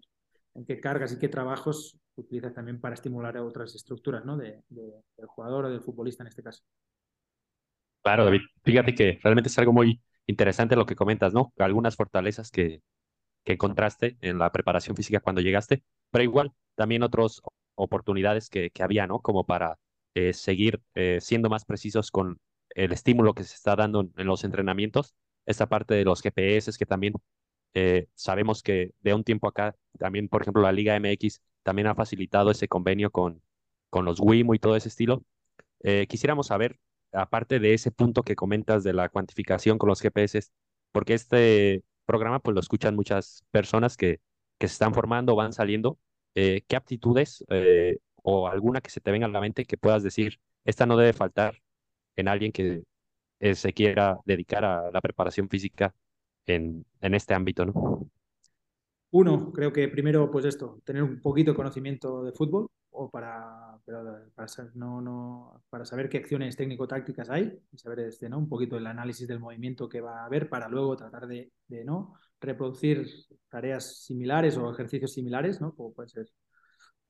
Speaker 3: en qué cargas y qué trabajos utilizas también para estimular otras estructuras, ¿no? De, de, del jugador o del futbolista en este caso.
Speaker 2: Claro, David. Fíjate que realmente es algo muy interesante lo que comentas, ¿no? Algunas fortalezas que, que encontraste en la preparación física cuando llegaste, pero igual también otras oportunidades que, que, había, ¿no? Como para eh, seguir eh, siendo más precisos con el estímulo que se está dando en, los entrenamientos. Esta parte de los GPS que también eh, sabemos que de un tiempo acá, también, por ejemplo, la Liga MX también ha facilitado ese convenio con, con los WIMO y todo ese estilo. quisiéramos saber, aparte de ese punto que comentas de la cuantificación con los GPS, porque este programa pues lo escuchan muchas personas que, que se están formando, van saliendo. ¿Qué aptitudes o alguna que se te venga a la mente que puedas decir, esta no debe faltar en alguien que eh, se quiera dedicar a la preparación física en, en este ámbito, ¿no?
Speaker 3: Uno, creo que primero, pues esto, tener un poquito de conocimiento de fútbol o para, para, no, no, para saber qué acciones técnico-tácticas hay y saber este, ¿no? un poquito el análisis del movimiento que va a haber para luego tratar de, ¿no? reproducir tareas similares o ejercicios similares, ¿no? como pueden ser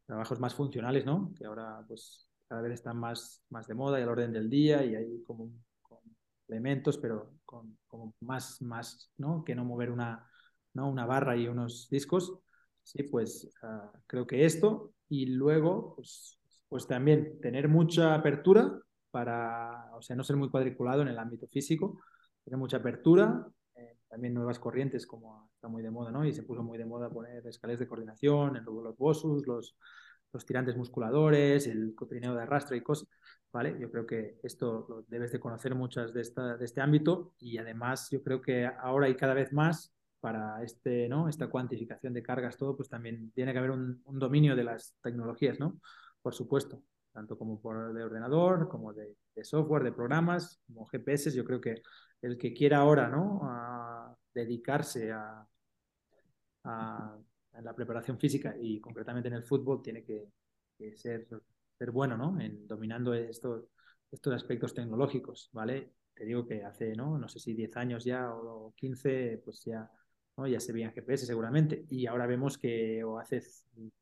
Speaker 3: trabajos más funcionales, ¿no? que ahora pues cada vez están más, más de moda y al orden del día y hay como, elementos, pero con como más, más ¿no? que no mover una ¿no? Una barra y unos discos. Sí, pues uh, creo que esto. Y luego, pues, pues también tener mucha apertura para, o sea, no ser muy cuadriculado en el ámbito físico, tener mucha apertura, eh, también nuevas corrientes como está muy de moda, ¿no? Y se puso muy de moda poner escaleras de coordinación, el, los bosus, los, los tirantes musculadores, el cotrineo de arrastre y cosas, ¿vale? Yo creo que esto lo debes de conocer muchas de, esta, de este ámbito y además yo creo que ahora hay cada vez más para este, ¿no? esta cuantificación de cargas, todo, pues también tiene que haber un, un dominio de las tecnologías, ¿no? Por supuesto, tanto como por de ordenador, como de, de, software, de programas, como GPS. Yo creo que el que quiera ahora, ¿no? A dedicarse a, a, a, la preparación física y concretamente en el fútbol, tiene que, que ser, ser bueno, ¿no? En dominando estos, estos aspectos tecnológicos, ¿vale? Te digo que hace, ¿no? No sé si 10 años ya o 15, pues ya ¿no? ya se veían GPS seguramente, y ahora vemos que o hace,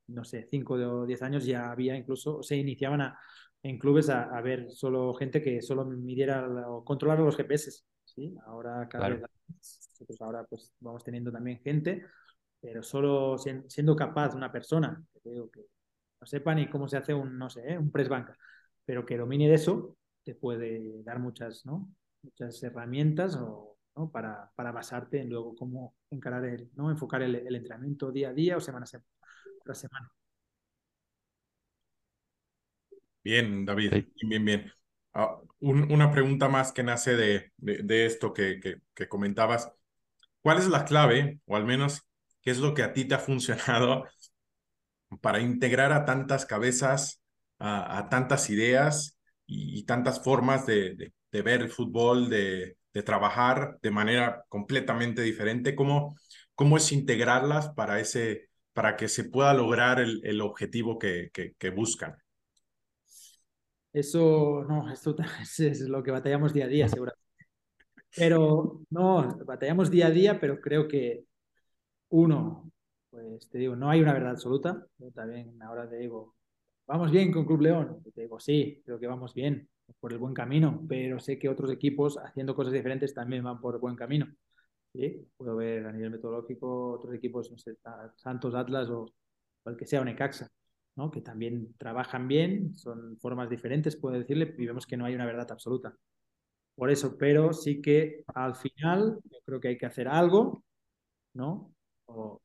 Speaker 3: no sé, 5 o 10 años ya había incluso, se iniciaban a, en clubes a, a, ver solo gente que solo midiera o controlara los GPS, ¿sí? Ahora cada claro. vez, nosotros ahora pues vamos teniendo también gente, pero solo siendo capaz una persona, que digo que no sepa ni cómo se hace un, no sé, ¿eh? un press banca, pero que domine de eso, te puede dar muchas, ¿no? Muchas herramientas o ¿no? para, para basarte en luego cómo encarar el, ¿no? enfocar el, el entrenamiento día a día o semana tras semana.
Speaker 1: Bien, David, sí. bien, bien. Uh, un, una pregunta más que nace de, de, de esto que, que, que, comentabas. ¿Cuál es la clave, o al menos qué es lo que a ti te ha funcionado para integrar a tantas cabezas, a, a tantas ideas y, y tantas formas de, de, ver el fútbol, de, de trabajar de manera completamente diferente, cómo, cómo es integrarlas para, ese, para que se pueda lograr el, el objetivo que, que, que, buscan.
Speaker 3: Eso, no, esto es lo que batallamos día a día, seguramente. Pero, no, batallamos día a día, pero creo que uno, pues te digo, no hay una verdad absoluta. Yo también ahora te digo, vamos bien con Club León. te digo, sí, creo que vamos bien. por el buen camino, pero sé que otros equipos haciendo cosas diferentes también van por el buen camino. Puedo ver a nivel metodológico otros equipos, no sé, Santos, Atlas o, el que sea, o Necaxa, ¿no? que también trabajan bien, son formas diferentes, puedo decirle, y vemos que no hay una verdad absoluta. Por eso, pero sí que al final yo creo que hay que hacer algo, ¿no? O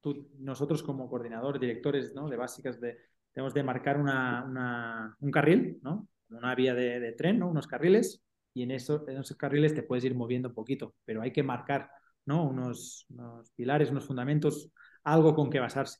Speaker 3: tú, nosotros como coordinadores, directores ¿no? de básicas, de, tenemos de marcar una, una, un carril, ¿no? Una vía de, de tren, ¿no? Unos carriles, y en, eso, en esos carriles te puedes ir moviendo un poquito, pero hay que marcar ¿no? unos, unos pilares, unos fundamentos, algo con que basarse.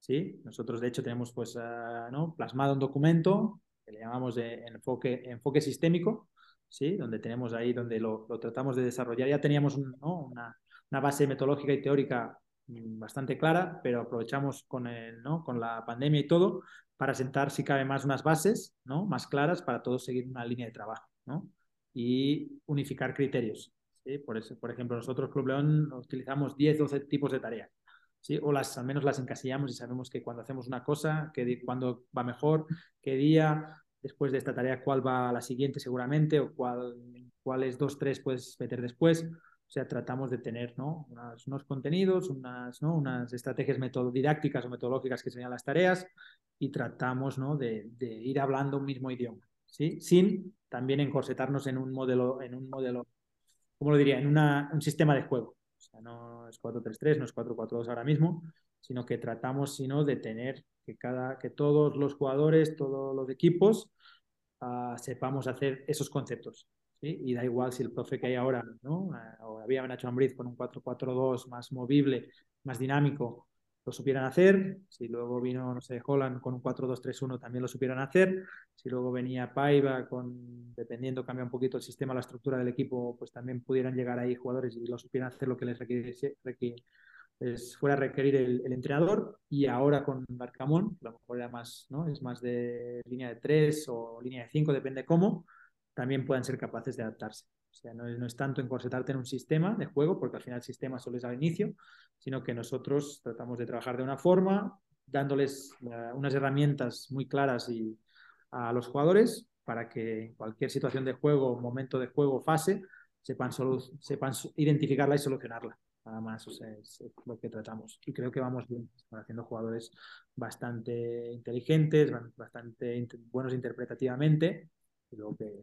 Speaker 3: ¿sí? Nosotros, de hecho, tenemos pues, uh, ¿no? plasmado un documento que le llamamos de enfoque, enfoque sistémico, ¿sí? donde tenemos ahí, donde lo, lo tratamos de desarrollar. Ya teníamos un, ¿no? una, una, base metodológica y teórica bastante clara, pero aprovechamos con, el, ¿no? con la pandemia y todo para sentar, si cabe más, unas bases ¿no? más claras para todos seguir una línea de trabajo. ¿no? y unificar criterios. ¿sí? Por, eso, por ejemplo, nosotros Club León utilizamos 10, 12 tipos de tareas. ¿sí? O las, al menos las encasillamos y sabemos que cuando hacemos una cosa, que cuándo va mejor, qué día, después de esta tarea, cuál va a la siguiente seguramente, o cuál, cuáles dos, tres puedes meter después. O sea, tratamos de tener ¿no? unos, contenidos, unas, ¿no? unas estrategias didácticas o metodológicas que serían las tareas y tratamos ¿no? de, ir hablando un mismo idioma. ¿sí? Sin también encorsetarnos en un modelo, en un modelo, ¿cómo lo diría? En un sistema de juego. O sea, no es 4-3-3, no es 4-4-2 ahora mismo, sino que tratamos sino de tener que, cada, que todos los jugadores, todos los equipos uh, sepamos hacer esos conceptos. ¿Sí? Y da igual si el profe que hay ahora, ¿no? Uh, o había Nacho Ambriz con un 4-4-2 más movible, más dinámico, lo supieran hacer. Si luego vino, no sé, Holland con un 4-2-3-1 también lo supieran hacer. Si luego venía Paiva con, dependiendo, cambia un poquito el sistema, la estructura del equipo, pues también pudieran llegar ahí jugadores y lo supieran hacer lo que les requiriese, les fuera a requerir el, entrenador. Y ahora con Barcamón, a lo mejor era más, ¿no? Es más de línea de 3 o línea de 5, depende cómo, también puedan ser capaces de adaptarse. O sea, no, no, es tanto encorsetarte en un sistema de juego, porque al final el sistema solo es al inicio, sino que nosotros tratamos de trabajar de una forma, dándoles uh, unas herramientas muy claras y, a los jugadores para que en cualquier situación de juego, momento de juego, fase, sepan, sepan identificarla y solucionarla. Nada más, o sea, es, es, lo que tratamos. Y creo que vamos bien, están haciendo jugadores bastante inteligentes, bastante buenos interpretativamente luego que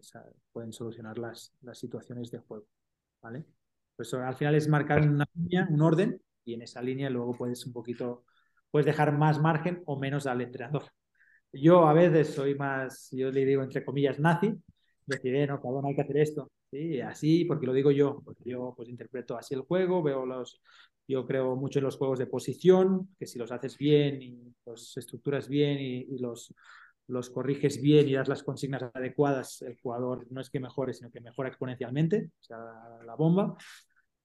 Speaker 3: pueden solucionar las, las situaciones de juego. ¿vale? Pues al final es marcar una línea, un orden, y en esa línea luego puedes un poquito, puedes dejar más margen o menos al entrenador. Yo a veces soy más, yo le digo entre comillas, nazi, decir, eh, no, cabrón, hay que hacer esto. Sí, así, porque lo digo yo, porque yo pues interpreto así el juego, veo los, yo creo mucho en los juegos de posición, que si los haces bien y los estructuras bien y, y los, los corriges bien y das las consignas adecuadas, el jugador no es que mejore, sino que mejora exponencialmente, o sea, la bomba,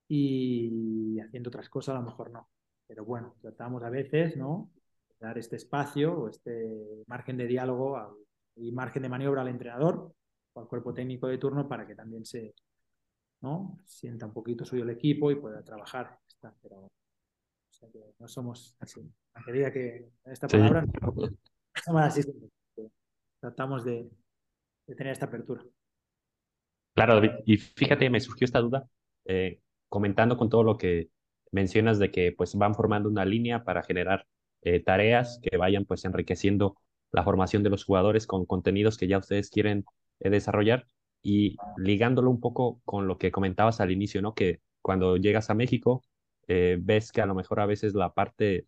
Speaker 3: y haciendo otras cosas a lo mejor no. Pero bueno, tratamos a veces, ¿no? Dar este espacio o este margen de diálogo al, y margen de maniobra al entrenador o al cuerpo técnico de turno para que también se, ¿no? Sienta un poquito suyo el equipo y pueda trabajar. Está, pero o sea que no somos así. Aunque diga que esta palabra sí. no somos así tratamos de, tener esta apertura.
Speaker 2: Claro, David. Y fíjate, me surgió esta duda, eh, comentando con todo lo que mencionas de que pues van formando una línea para generar eh, tareas que vayan pues enriqueciendo la formación de los jugadores con contenidos que ya ustedes quieren eh, desarrollar y ligándolo un poco con lo que comentabas al inicio, ¿no? Que cuando llegas a México ves que a lo mejor a veces la parte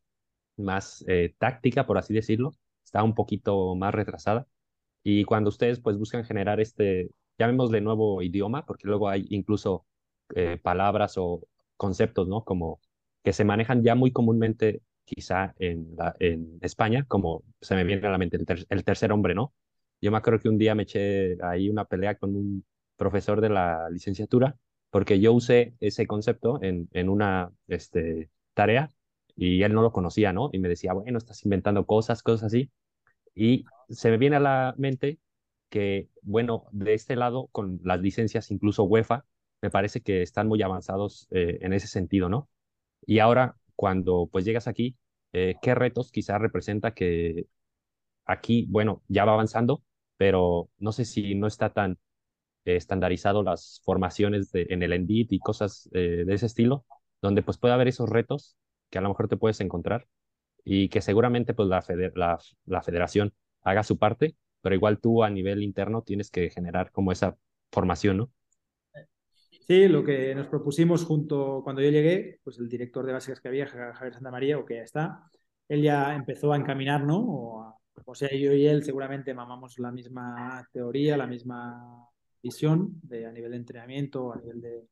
Speaker 2: más táctica, por así decirlo, está un poquito más retrasada y cuando ustedes pues buscan generar este, llamémosle nuevo idioma, porque luego hay incluso eh, palabras o conceptos, ¿no? Como que se manejan ya muy comúnmente quizá en, en España, como se me viene a la mente el, tercer hombre, ¿no? Yo me acuerdo que un día me eché ahí una pelea con un profesor de la licenciatura, porque yo usé ese concepto en, en una este, tarea y él no lo conocía, ¿no? Y me decía, bueno, estás inventando cosas, cosas así. Y se me viene a la mente que, bueno, de este lado, con las licencias incluso UEFA, me parece que están muy avanzados eh, en ese sentido, ¿no? Y ahora, cuando pues llegas aquí, eh, ¿qué retos quizás representa que aquí, bueno, ya va avanzando, pero no sé si no está tan eh, estandarizado las formaciones en el Endit y cosas eh, de ese estilo, donde pues puede haber esos retos que a lo mejor te puedes encontrar y que seguramente pues la, la federación haga su parte, pero igual tú a nivel interno tienes que generar como esa formación, ¿no?
Speaker 3: Sí, lo que nos propusimos junto cuando yo llegué, pues el director de básicas que había, Javier Santa María, o que ya está, él ya empezó a encaminar, ¿no? O, o, sea, yo y él seguramente mamamos la misma teoría, la misma visión de, a nivel de entrenamiento, a nivel de,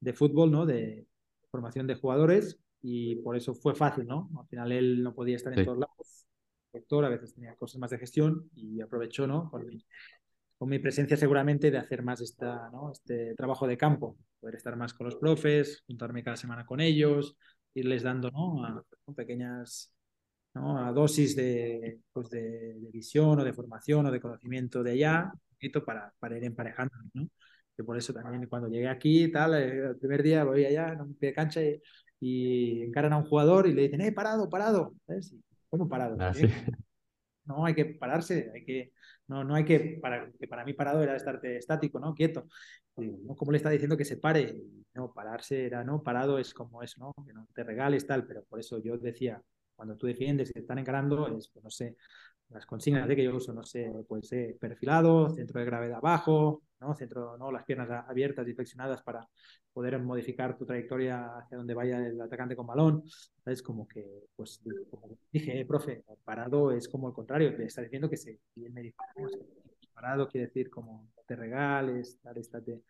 Speaker 3: de fútbol, ¿no? De formación de jugadores y por eso fue fácil, ¿no? Al final él no podía estar en todos lados, director, a veces tenía cosas más de gestión y aprovechó, ¿no? Con mi, con mi presencia seguramente de hacer más esta, ¿no? este trabajo de campo, poder estar más con los profes, juntarme cada semana con ellos, irles dando ¿no? A, pequeñas ¿no? a dosis de, pues de, de, visión o de formación o de conocimiento de allá, para, para ir emparejando, ¿no? Que por eso también cuando llegué aquí, tal, eh, el primer día voy allá en un pie de cancha y, y, encaran a un jugador y le dicen, ¡eh, parado, parado! ¿Sabes? ¿Cómo parado?
Speaker 2: Ah, ¿sí?
Speaker 3: No, hay que pararse, hay que, no, no hay que, para, que para mí parado era estar estático, ¿no? Quieto. ¿no? Como le está diciendo que se pare, no, pararse era, ¿no? Parado es como eso, ¿no? Que no te regales, tal, pero por eso yo decía, cuando tú defiendes que están encarando, es, pues, no sé, las consignas de que yo uso, no sé, pues eh, perfilado, centro de gravedad bajo, ¿no? Centro, ¿no? Las piernas abiertas y flexionadas para poder modificar tu trayectoria hacia donde vaya el atacante con balón. Es como que, pues, como dije, eh, profe, parado es como el contrario, te está diciendo que se, parado quiere decir como te regales, tal, estate,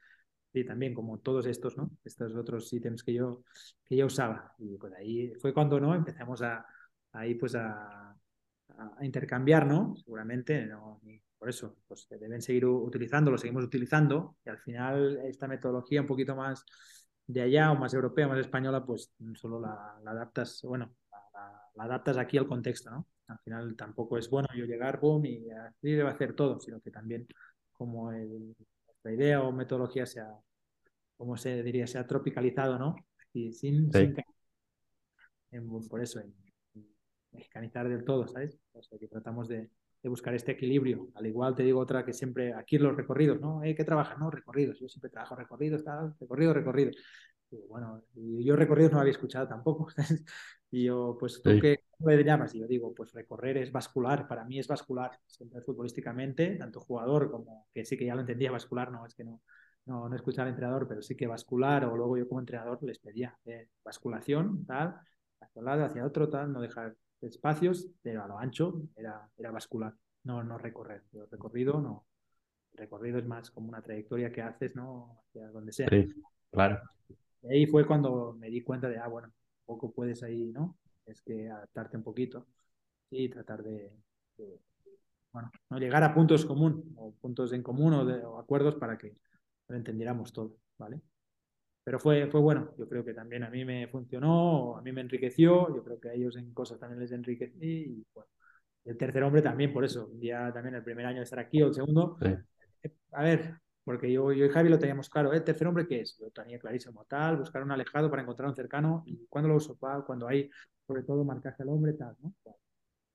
Speaker 3: y también como todos estos, ¿no? Estos otros ítems que yo, que yo usaba. Y pues ahí fue cuando, ¿no? Empezamos a, ahí pues a, a intercambiar, ¿no? Seguramente, no, por eso, pues deben seguir utilizando, lo seguimos utilizando y al final esta metodología un poquito más de allá o más europea, más española, pues solo la, la adaptas, bueno, la, la, adaptas aquí al contexto, ¿no? Al final tampoco es bueno yo llegar, boom, y así debe hacer todo, sino que también como el, la idea o metodología sea, como se diría, sea tropicalizado, ¿no? Y sin, sí. sin por eso, en, mexicanizar del todo, ¿sabes? O sea, que tratamos de, de, buscar este equilibrio. Al igual te digo otra que siempre, aquí los recorridos, ¿no? ¿Eh, ¿Qué trabajas? No, recorridos. Yo siempre trabajo recorridos, tal, recorrido, recorrido. Y bueno, y yo recorridos no había escuchado tampoco. y yo, pues, ¿tú sí. qué le llamas? Y yo digo, pues recorrer es vascular, para mí es vascular, siempre futbolísticamente, tanto jugador como que sí que ya lo entendía, vascular, no, es que no, no, no escuchaba al entrenador, pero sí que vascular, o luego yo como entrenador les pedía eh, basculación, tal, hacia un lado, hacia otro, tal, no dejar espacios, pero a lo ancho era, era vascular, no, no recorrer. Pero recorrido no. El recorrido es más como una trayectoria que haces, ¿no? Hacia donde sea.
Speaker 2: Sí, claro.
Speaker 3: Y ahí fue cuando me di cuenta de, ah, bueno, poco puedes ahí, ¿no? Es que adaptarte un poquito y tratar de, de bueno, no llegar a puntos común o puntos en común o, de, o acuerdos para que lo entendiéramos todo, ¿vale? Pero fue, fue bueno. Yo creo que también a mí me funcionó, a mí me enriqueció, yo creo que a ellos en cosas también les enriquecí y bueno. El tercer hombre también, por eso, ya también el primer año de estar aquí o el segundo. Sí. A ver, porque yo, yo y Javi lo teníamos claro, ¿eh? ¿el tercer hombre qué es? Yo tenía clarísimo, tal, buscar un alejado para encontrar un cercano y cuando lo uso, cuando hay sobre todo marcaje al hombre, tal, ¿no?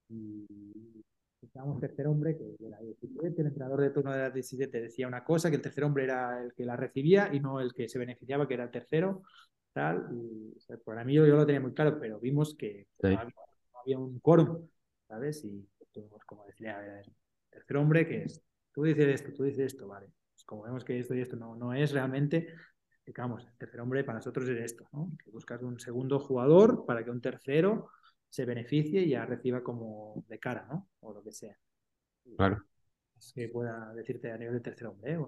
Speaker 3: Y, estábamos tercer hombre, que era 17, el entrenador de turno de la 17 decía una cosa, que el tercer hombre era el que la recibía y no el que se beneficiaba, que era el tercero, tal, y o sea, para mí yo, yo, lo tenía muy claro, pero vimos que sí. no, había, no, había, un quórum, ¿sabes? Y pues, como decía, a ver, tercer hombre, que es, tú dices esto, tú dices esto, vale, pues como vemos que esto y esto no, no es realmente, digamos, el tercer hombre para nosotros es esto, ¿no? Que buscas un segundo jugador para que un tercero se beneficie y ya reciba como de cara, ¿no? O lo que sea.
Speaker 2: Claro.
Speaker 3: Que pueda decirte a nivel de tercer hombre, ¿eh?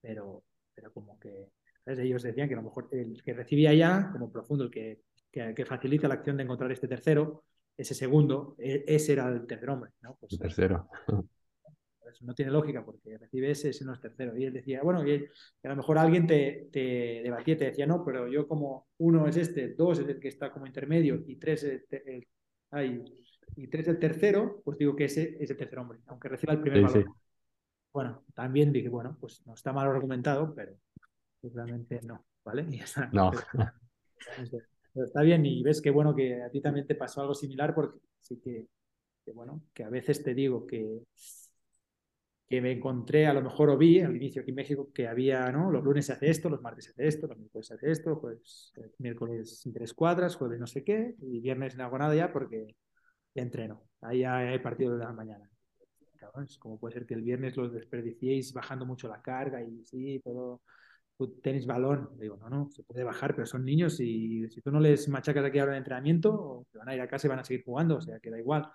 Speaker 3: pero, pero como que ¿sabes? ellos decían que a lo mejor el que recibía ya, como profundo, el que, que, que, facilita la acción de encontrar este tercero, ese segundo, e, ese era el tercer hombre, ¿no?
Speaker 2: Pues, el tercero.
Speaker 3: Eso no tiene lógica porque recibe ese, no es tercero. Y él decía, bueno, y, él, y a lo mejor alguien te, te, debatía, te decía, no, pero yo como uno es este, dos es el que está como intermedio y tres es el, el, ay, y tres el tercero, pues digo que ese es el tercer hombre, aunque reciba el primer sí, valor. Sí. Bueno, también dije, bueno, pues no está mal argumentado, pero realmente no, ¿vale? Y está.
Speaker 2: No.
Speaker 3: Pero, pero está bien y ves que bueno que a ti también te pasó algo similar porque sí que, que bueno, que a veces te digo que que me encontré, a lo mejor o vi al inicio aquí en México, que había, ¿no? Los lunes se hace esto, los martes se hace esto, los miércoles se hace esto, pues miércoles en tres cuadras, jueves no sé qué, y viernes no hago nada ya porque ya entreno. Ahí hay partido de la mañana. como puede ser que el viernes los desperdiciéis bajando mucho la carga y sí, todo tenis balón. Digo, no, no, se puede bajar, pero son niños y si tú no les machacas aquí ahora de entrenamiento, van a ir a casa y van a seguir jugando, o sea, queda igual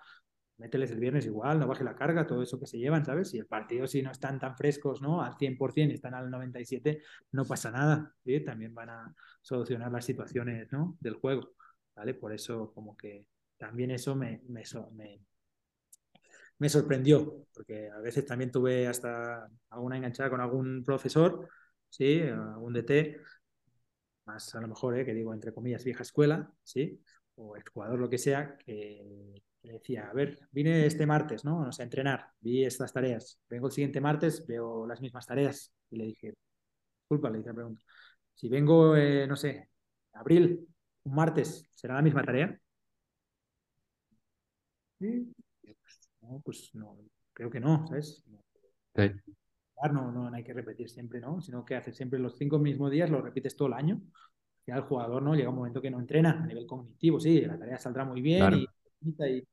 Speaker 3: mételes el viernes igual, no baje la carga, todo eso que se llevan, ¿sabes? Y el partido, si no están tan frescos, ¿no? Al 100%, están al 97%, no pasa nada, ¿sí? También van a solucionar las situaciones, ¿no? Del juego, ¿vale? Por eso, como que también eso me, me, me, sorprendió, porque a veces también tuve hasta alguna enganchada con algún profesor, ¿sí? Algún DT, más a lo mejor, ¿eh? que digo, entre comillas, vieja escuela, ¿sí? O jugador lo que sea, que le decía, a ver, vine este martes, ¿no? O sea, a entrenar, vi estas tareas. Vengo el siguiente martes, veo las mismas tareas. Y le dije, disculpa, le hice la pregunta. Si vengo, eh, no sé, abril, un martes, ¿será la misma tarea? ¿Sí? No, pues no, creo que no, ¿sabes? Sí. No, no, no hay que repetir siempre, ¿no? Sino que hacer siempre los cinco mismos días, lo repites todo el año. Ya el jugador, ¿no? Llega un momento que no entrena a nivel cognitivo, sí, la tarea saldrá muy bien y, y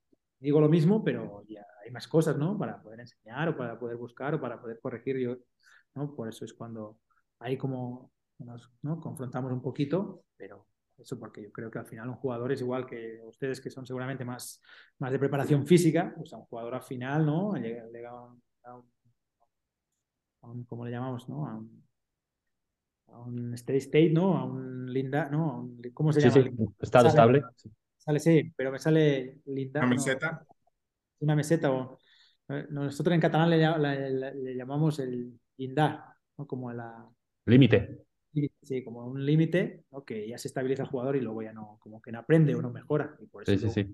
Speaker 3: digo lo mismo, pero ya hay más cosas, ¿no? Para poder enseñar o para poder buscar o para poder corregir. Yo, ¿no? Por eso es cuando ahí como nos ¿no? confrontamos un poquito, pero eso porque yo creo que al final un jugador es igual que ustedes que son seguramente más, más de preparación física, pues a un jugador al final, ¿no? Llega, a, un, ¿cómo le llamamos, no? A un, a un steady state, ¿no? A un linda, ¿no? ¿Cómo se llama? Sí,
Speaker 2: estado estable.
Speaker 3: Sale, sí, pero me sale linda.
Speaker 1: ¿Una meseta?
Speaker 3: una meseta. O, nosotros en catalán le, llamamos el lindar, ¿no? como la...
Speaker 2: Límite.
Speaker 3: Sí, como un límite, que ya se estabiliza el jugador y luego ya no, como que no aprende o no mejora. Y por eso sí,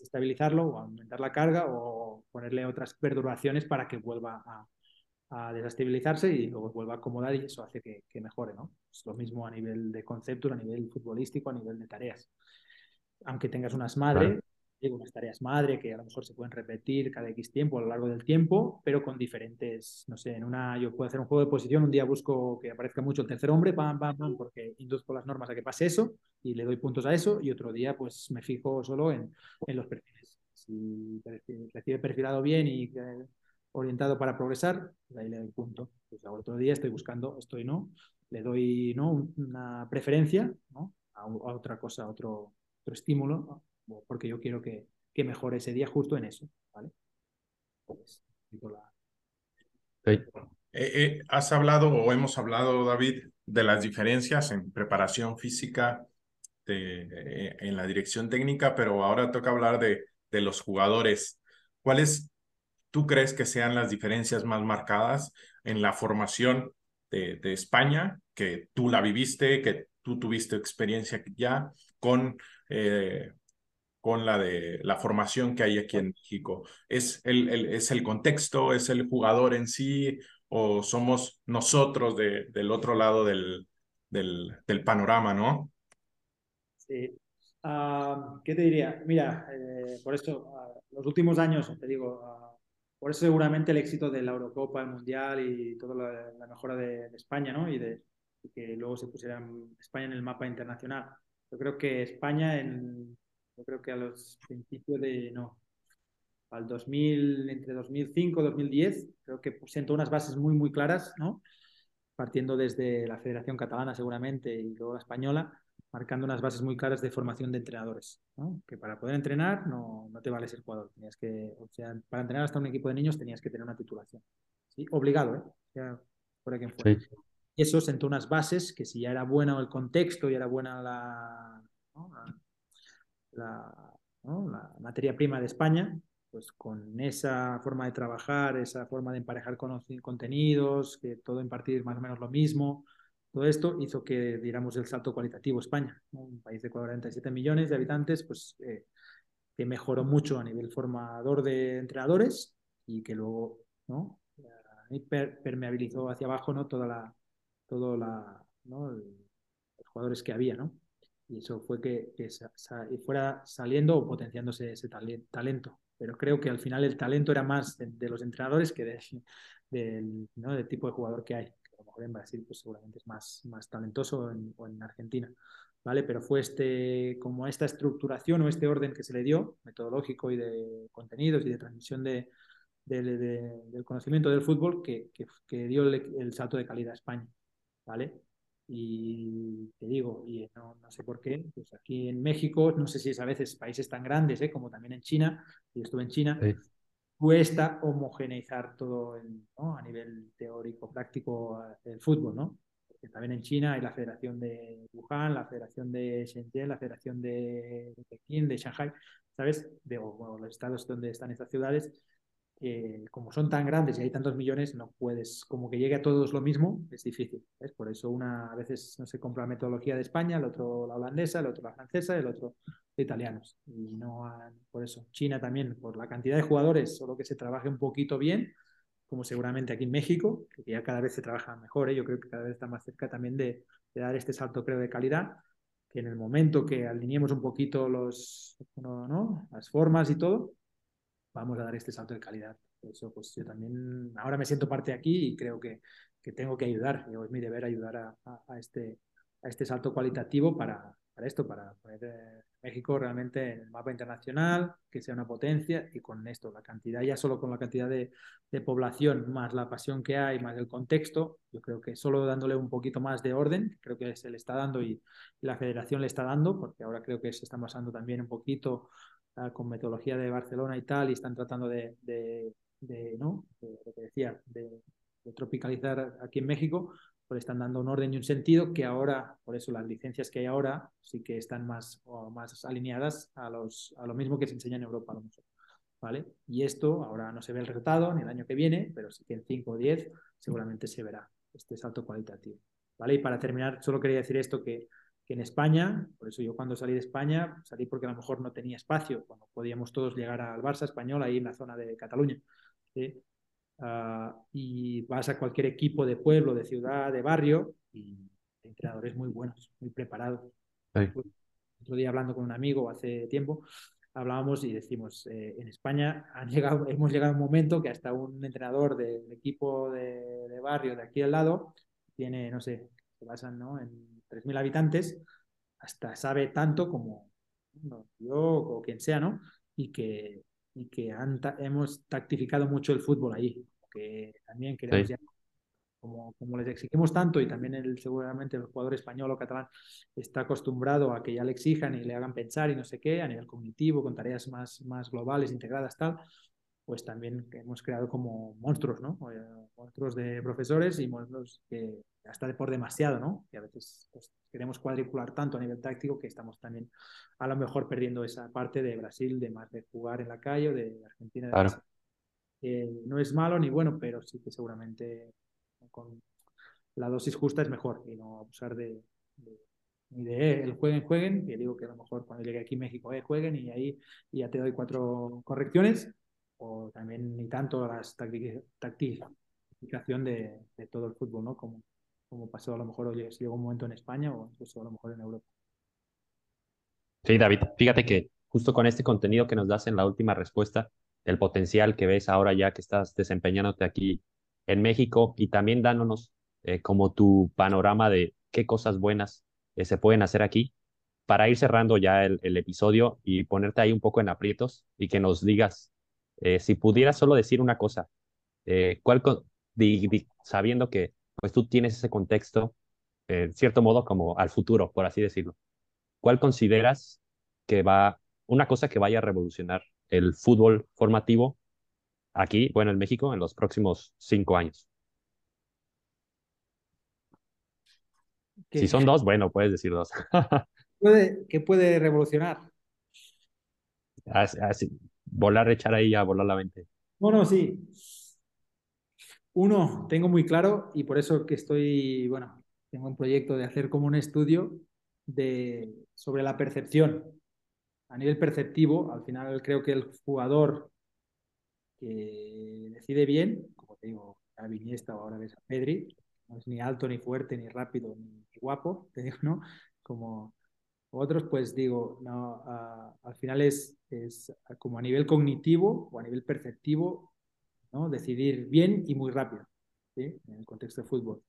Speaker 3: estabilizarlo o aumentar la carga o ponerle otras perturbaciones para que vuelva a, a desestabilizarse y luego vuelva a acomodar y eso hace que, que mejore, ¿no? Es lo mismo a nivel de concepto, a nivel futbolístico, a nivel de tareas aunque tengas unas madre, digo, unas tareas madre que a lo mejor se pueden repetir cada X tiempo a lo largo del tiempo, pero con diferentes, no sé, en una yo puedo hacer un juego de posición, un día busco que aparezca mucho el tercer hombre, pam, pam, pam, porque induzco las normas a que pase eso y le doy puntos a eso, y otro día pues me fijo solo en, en los perfiles. Si recibe perfilado bien y orientado para progresar, pues ahí le doy punto. Pues otro día estoy buscando, estoy no, le doy ¿no? una preferencia ¿no? a, a otra cosa, a otro, otro estímulo, porque yo quiero que, que mejore ese día justo en eso, ¿vale? Pues,
Speaker 1: eh, eh, has hablado o hemos hablado, David, de las diferencias en preparación física de, eh, en la dirección técnica, pero ahora toca hablar de, de los jugadores. ¿Cuáles tú crees que sean las diferencias más marcadas en la formación de, de España, que tú la viviste, que tú tuviste experiencia ya, con eh, con la de la formación que hay aquí en México? ¿Es el, ¿Es el contexto, es el jugador en sí o somos nosotros de, del otro lado del, del, panorama, no?
Speaker 3: Sí. Ah, ¿Qué te diría? Mira, eh, por eso, uh, los últimos años, te digo, uh, por eso seguramente el éxito de la Eurocopa, el Mundial y toda la, mejora de, de, España, ¿no? Y de y que luego se pusiera España en el mapa internacional yo creo que España, en, yo creo que a los principios de, no, al 2000, entre 2005 y 2010, creo que sentó unas bases muy, muy claras, ¿no? Partiendo desde la Federación Catalana seguramente y luego la Española, marcando unas bases muy claras de formación de entrenadores. Que para poder entrenar no, no te vale ser jugador, tenías que, o sea, para entrenar hasta un equipo de niños tenías que tener una titulación. Obligado, ¿eh? Fuera quien fuera. Eso sentó unas bases que si ya era bueno el contexto y era buena la, la, la, materia prima de España, pues con esa forma de trabajar, esa forma de emparejar con contenidos, que todo impartir más o menos lo mismo, todo esto hizo que diéramos el salto cualitativo España, un país de 47 millones de habitantes, pues eh, que mejoró mucho a nivel formador de entrenadores y que luego ¿no? permeabilizó hacia abajo ¿no? toda la, todos los jugadores que había, ¿no? Y eso fue que, fuera saliendo o potenciándose ese talento. pero creo que al final el talento era más de, los entrenadores que del, ¿no? del tipo de jugador que hay. A lo mejor en Brasil pues seguramente es más, más talentoso o en Argentina. ¿Vale? Pero fue este, como esta estructuración o este orden que se le dio, metodológico y de contenidos y de transmisión de, del conocimiento del fútbol, que, que, dio el, salto de calidad a España, ¿vale? Y te digo, y no, no, sé por qué, pues aquí en México, no sé si es a veces países tan grandes, ¿eh? como también en China, y estuve en China, cuesta homogeneizar todo a nivel teórico, práctico el fútbol, ¿no? Porque también en China hay la Federación de Wuhan, la Federación de Shenzhen, la Federación de, Pekín, de Shanghai, ¿sabes? De, o, los estados donde están estas ciudades, como son tan grandes y hay tantos millones, no puedes, como que llegue a todos lo mismo, es difícil. ¿ves? Por eso una a veces no se compra la metodología de España, el otro la holandesa, el otro la francesa, el otro de italianos. Y no por eso. China también, por la cantidad de jugadores, solo que se trabaje un poquito bien, como seguramente aquí en México, que ya cada vez se trabaja mejor, ¿eh? yo creo que cada vez está más cerca también de, de dar este salto, creo, de calidad que en el momento que alineemos un poquito los, ¿no? las formas y todo, vamos a dar este salto de calidad. Eso, pues yo también ahora me siento parte de aquí y creo que, que tengo que ayudar. es mi deber ayudar a, a, este, a este salto cualitativo para, para esto, para poner eh, México realmente en el mapa internacional, que sea una potencia y con esto, la cantidad, ya solo con la cantidad de, de, población, más la pasión que hay, más el contexto, yo creo que solo dándole un poquito más de orden, creo que se le está dando y, y la federación le está dando, porque ahora creo que se está basando también un poquito con metodología de Barcelona y tal, y están tratando de, ¿no? lo que decía, de, tropicalizar aquí en México, pues están dando un orden y un sentido que ahora, por eso las licencias que hay ahora, sí que están más, o más alineadas a, los, a lo mismo que se enseña en Europa a lo mejor. ¿Vale? Y esto ahora no se ve el resultado ni el año que viene, pero sí que en 5 o 10 seguramente se verá este salto cualitativo. ¿Vale? Y para terminar, solo quería decir esto que que en España, por eso yo cuando salí de España, salí porque a lo mejor no tenía espacio, cuando podíamos todos llegar al Barça español, ahí en la zona de Cataluña. Ah, y vas a cualquier equipo de pueblo, de ciudad, de barrio, y entrenadores muy buenos, muy preparados. Otro día hablando con un amigo hace tiempo, hablábamos y decimos, eh, en España han llegado, hemos llegado a un momento que hasta un entrenador del equipo de, de barrio de aquí al lado tiene, no sé, se basan ¿no? en 3.000 habitantes, hasta sabe tanto como yo o quien sea, ¿no? Y que, y que hemos tactificado mucho el fútbol ahí, que también queremos ya, como, como les exigimos tanto y también el, seguramente el jugador español o catalán está acostumbrado a que ya le exijan y le hagan pensar y no sé qué, a nivel cognitivo, con tareas más, más globales, integradas, tal, pues también hemos creado como monstruos, ¿no? Eh, monstruos de profesores y monstruos que hasta de por demasiado, ¿no? Y a veces pues, queremos cuadricular tanto a nivel táctico que estamos también a lo mejor perdiendo esa parte de Brasil, de más de jugar en la calle o de Argentina. no es malo ni bueno, pero sí que seguramente con la dosis justa es mejor y no abusar de, ni de eh, el jueguen, jueguen, que digo que a lo mejor cuando llegue aquí a México, eh, jueguen y ahí ya te doy cuatro correcciones o también ni tanto las tactificación de, de, todo el fútbol, ¿no? Como, como pasó a lo mejor oye, si llegó un momento en España o incluso a lo mejor en Europa.
Speaker 2: Sí, David, fíjate que justo con este contenido que nos das en la última respuesta, el potencial que ves ahora ya que estás desempeñándote aquí en México y también dándonos eh, como tu panorama de qué cosas buenas eh, se pueden hacer aquí, para ir cerrando ya el, el, episodio y ponerte ahí un poco en aprietos y que nos digas eh, si pudieras solo decir una cosa, eh, ¿cuál, sabiendo que pues tú tienes ese contexto, en cierto modo, como al futuro, por así decirlo, ¿cuál consideras que va, una cosa que vaya a revolucionar el fútbol formativo aquí, bueno, en México, en los próximos cinco años? Si son dos, bueno, puedes decir dos.
Speaker 3: ¿Puede, ¿Qué puede revolucionar?
Speaker 2: Así, volar, echar ahí a volar la mente.
Speaker 3: Bueno, sí. Uno, tengo muy claro y por eso que estoy, bueno, tengo un proyecto de hacer como un estudio de, sobre la percepción. A nivel perceptivo, al final creo que el jugador que decide bien, como te digo, a Viniesta o ahora ves a Pedri, no es ni alto, ni fuerte, ni rápido, ni guapo, te digo, ¿no? Como Otros, pues digo, no, al final es, es como a nivel cognitivo o a nivel perceptivo, ¿no? decidir bien y muy rápido, en el contexto de fútbol.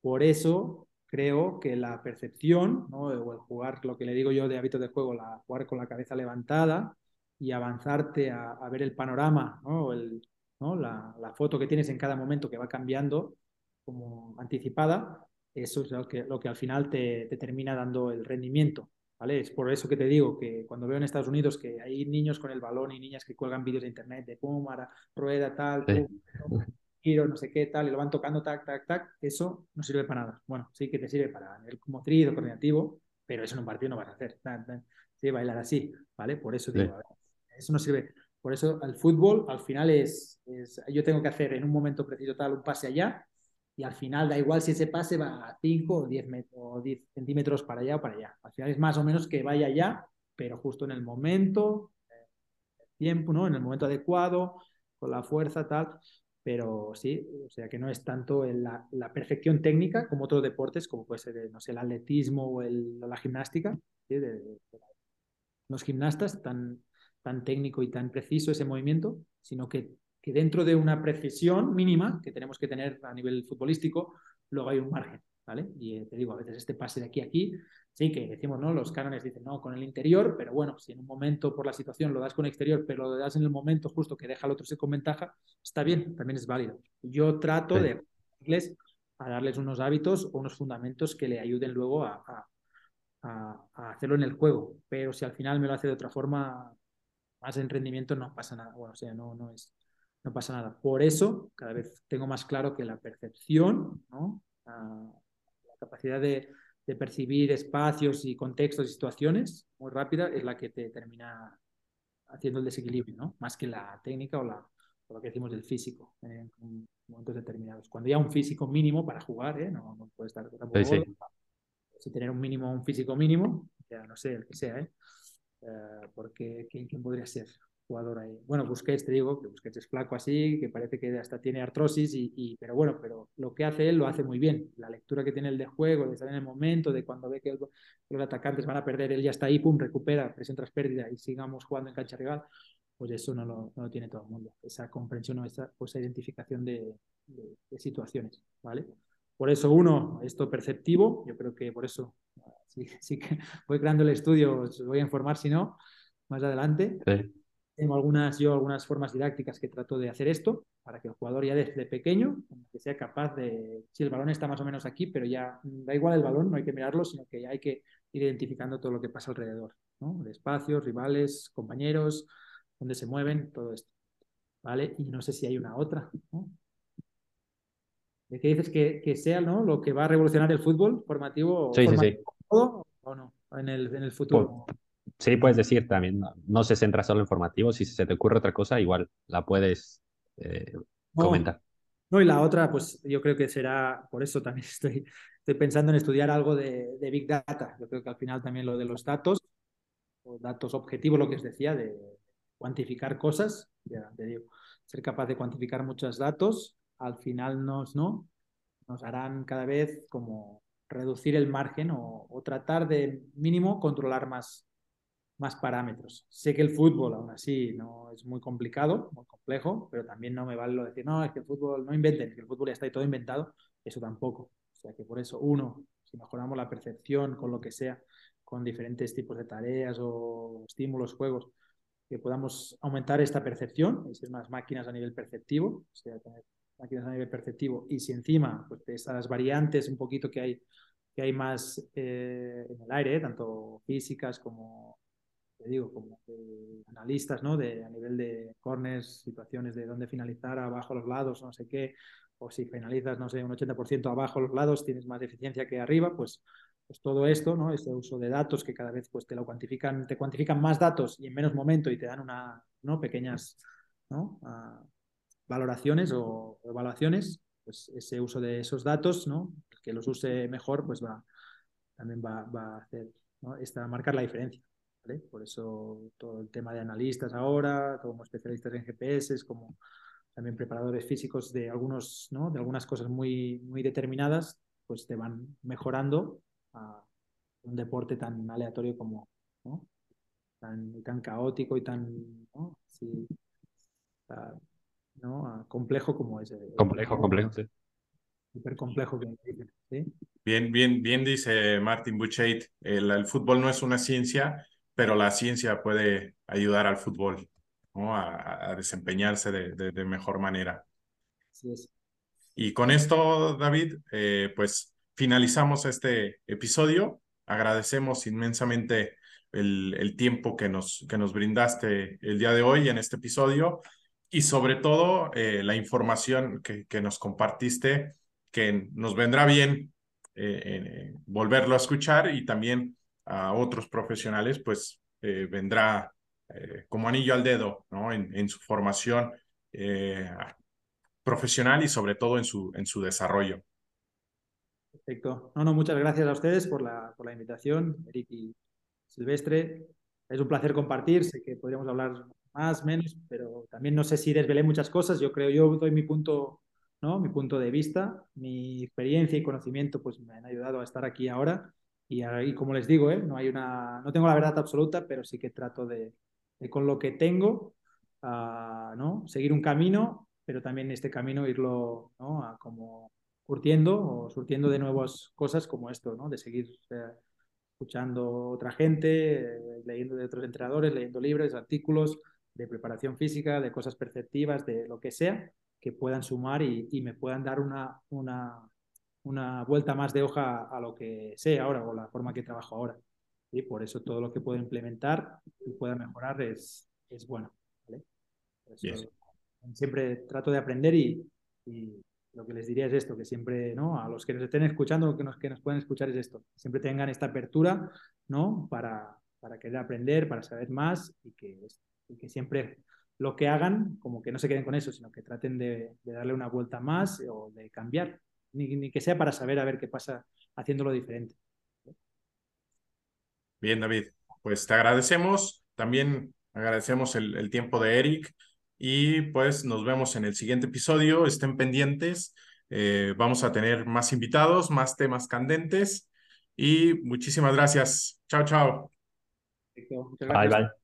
Speaker 3: Por eso creo que la percepción, ¿no? o el jugar, lo que le digo yo de hábitos de juego, la, jugar con la cabeza levantada y avanzarte a, ver el panorama, ¿no? El, ¿no? La, la, foto que tienes en cada momento que va cambiando como anticipada, eso es lo que, lo que al final te termina dando el rendimiento. ¿Vale? Es por eso que te digo que cuando veo en Estados Unidos que hay niños con el balón y niñas que cuelgan vídeos de internet de pum, ahora, rueda, tal, pum, giro, no sé qué, tal, y lo van tocando, tac, tac, tac, eso no sirve para nada. Bueno, sí que te sirve para el motriz o coordinativo, pero eso en un partido no vas a hacer. Sí, bailar así, ¿vale? Por eso digo, eso no sirve. Por eso el fútbol al final es, es, yo tengo que hacer en un momento preciso tal un pase allá y al final da igual si ese pase va a 5 o 10, o 10 centímetros para allá o para allá. Al final es más o menos que vaya allá, pero justo en el momento, el tiempo, ¿no? En el momento adecuado, con la fuerza, tal pero sí, o sea que no es tanto la, la, perfección técnica como otros deportes, como puede ser, no sé, el atletismo o el, la gimnástica, los gimnastas, tan, tan técnico y tan preciso ese movimiento, sino que, que dentro de una precisión mínima que tenemos que tener a nivel futbolístico, luego hay un margen, ¿vale? Y eh, te digo, a veces este pase de aquí a aquí sí que decimos, ¿no? Los cánones dicen, no, con el interior, pero bueno, si en un momento por la situación lo das con exterior, pero lo das en el momento justo que deja al otro con ventaja, está bien, también es válido. Yo trato sí. de darles, a darles unos hábitos o unos fundamentos que le ayuden luego a, a, a, hacerlo en el juego, pero si al final me lo hace de otra forma, más en rendimiento, no pasa nada. Bueno, o sea, no, no, es, no pasa nada. Por eso, cada vez tengo más claro que la percepción, ¿no? la capacidad de de percibir espacios y contextos y situaciones muy rápida es la que te termina haciendo el desequilibrio, ¿no? Más que la técnica o, la, o lo que decimos del físico en, en, momentos determinados. Cuando ya un físico mínimo para jugar, ¿eh? No, no puede estar tampoco... Sí, sí. Si tener un mínimo, un físico mínimo, ya no sé, el que sea, ¿eh? Uh, porque ¿quién, ¿quién podría ser? Jugador ahí. Bueno, Busquets, te digo, que Busquets es flaco así, que parece que hasta tiene artrosis, y, pero bueno, pero lo que hace él lo hace muy bien. La lectura que tiene el de juego, de estar en el momento, de cuando ve que los atacantes van a perder, él ya está ahí, pum, recupera, presión tras pérdida y sigamos jugando en cancha rival, pues eso no lo, no tiene todo el mundo. Esa comprensión o esa, pues, identificación de, de, de, situaciones, ¿vale? Por eso, uno, esto perceptivo, yo creo que por eso sí, sí que voy creando el estudio, os voy a informar si no, más adelante. Sí tengo algunas, yo algunas formas didácticas que trato de hacer esto para que el jugador ya desde pequeño que sea capaz de, si el balón está más o menos aquí, pero ya da igual el balón, no hay que mirarlo, sino que ya hay que ir identificando todo lo que pasa alrededor, ¿no? De espacios, rivales, compañeros, dónde se mueven, todo esto. ¿Vale? Y no sé si hay una otra, ¿no? ¿De qué dices que, que, sea ¿no? lo que va a revolucionar el fútbol formativo,
Speaker 2: sí,
Speaker 3: formativo
Speaker 2: sí, sí.
Speaker 3: o no en el, en el futuro?
Speaker 2: Por Sí, puedes decir también, no, no, se centra solo en formativo, si se te ocurre otra cosa, igual la puedes eh,
Speaker 3: no,
Speaker 2: comentar.
Speaker 3: No, y la otra, pues yo creo que será, por eso también estoy, estoy pensando en estudiar algo de, de, Big Data. Yo creo que al final también lo de los datos, o datos objetivos, lo que os decía, de cuantificar cosas, ya te digo, ser capaz de cuantificar muchos datos, al final nos, ¿no? nos harán cada vez como reducir el margen o, o tratar de mínimo controlar más más parámetros. Sé que el fútbol aún así no es muy complicado, muy complejo, pero también no me vale lo de decir, no, es que el fútbol no inventen, que el fútbol ya está ahí todo inventado, eso tampoco. O sea que por eso, uno, si mejoramos la percepción con lo que sea, con diferentes tipos de tareas o estímulos, juegos, que podamos aumentar esta percepción, es más máquinas a nivel perceptivo, o sea, tener máquinas a nivel perceptivo, y si encima, pues de esas variantes un poquito que hay, que hay más eh, en el aire, tanto físicas como te digo, como analistas, ¿no? De, a nivel de corners, situaciones de dónde finalizar abajo los lados, no sé qué, o si finalizas, no sé, un 80% abajo los lados, tienes más eficiencia que arriba, pues, pues todo esto, ¿no? Este uso de datos que cada vez pues te lo cuantifican, te cuantifican más datos y en menos momento y te dan una, ¿no? Pequeñas, ¿no? Uh, valoraciones o evaluaciones, pues ese uso de esos datos, ¿no? Que los use mejor, pues va, también va, va a hacer, ¿no? Esta, marcar la diferencia. ¿Vale? Por eso todo el tema de analistas ahora, como especialistas en GPS, como también preparadores físicos de algunos, ¿no? De algunas cosas muy, muy determinadas, pues te van mejorando a, un deporte tan aleatorio como, ¿no? Tan, tan caótico y tan, ¿no? Sí, ¿no? complejo como ese.
Speaker 2: Complejo, complejo, sí.
Speaker 3: Súper complejo ¿sí?
Speaker 1: Bien, bien, bien dice Martin Buchheit, el, el, fútbol no es una ciencia, pero la ciencia puede ayudar al fútbol ¿no? a, a, desempeñarse de, de, de mejor manera.
Speaker 3: Así es.
Speaker 1: Y con esto, David, eh, pues finalizamos este episodio. Agradecemos inmensamente el, el, tiempo que nos, que nos brindaste el día de hoy en este episodio y sobre todo eh, la información que, que, nos compartiste, que nos vendrá bien eh, volverlo a escuchar y también a otros profesionales, pues eh, vendrá como anillo al dedo ¿no? en, en su formación profesional y sobre todo en su, en su desarrollo.
Speaker 3: Perfecto. No, no, muchas gracias a ustedes por la, por la invitación, Eric y Silvestre. Es un placer compartir, sé que podríamos hablar más, menos, pero también no sé si desvelé muchas cosas. Yo creo, yo doy mi punto, ¿no? Mi punto de vista, mi experiencia y conocimiento, pues me han ayudado a estar aquí ahora. Y, y como les digo, ¿eh? no hay una, no tengo la verdad absoluta, pero sí que trato de, de con lo que tengo, uh, ¿no? Seguir un camino pero también este camino irlo ¿no? a como curtiendo o surtiendo de nuevas cosas como esto, ¿no? de seguir eh, escuchando otra gente, eh, leyendo de otros entrenadores, leyendo libros, artículos de preparación física, de cosas perceptivas, de lo que sea, que puedan sumar y, y me puedan dar una, una, una, vuelta más de hoja a lo que sé ahora o la forma que trabajo ahora. Y por eso todo lo que puedo implementar y pueda mejorar es, es bueno. ¿vale? Eso, siempre trato de aprender y, y, lo que les diría es esto, que siempre, ¿no? A los que nos estén escuchando, lo que nos, que nos pueden escuchar es esto, siempre tengan esta apertura, ¿no? Para, para querer aprender, para saber más y que, y que siempre lo que hagan, como que no se queden con eso, sino que traten de, de darle una vuelta más o de cambiar, ni, ni, que sea para saber a ver qué pasa haciéndolo diferente.
Speaker 1: Bien, David, pues te agradecemos, también agradecemos el, el tiempo de Eric. Y pues nos vemos en el siguiente episodio. Estén pendientes. Eh, vamos a tener más invitados, más temas candentes. Y muchísimas gracias. Chao, chao.
Speaker 2: Bye, bye.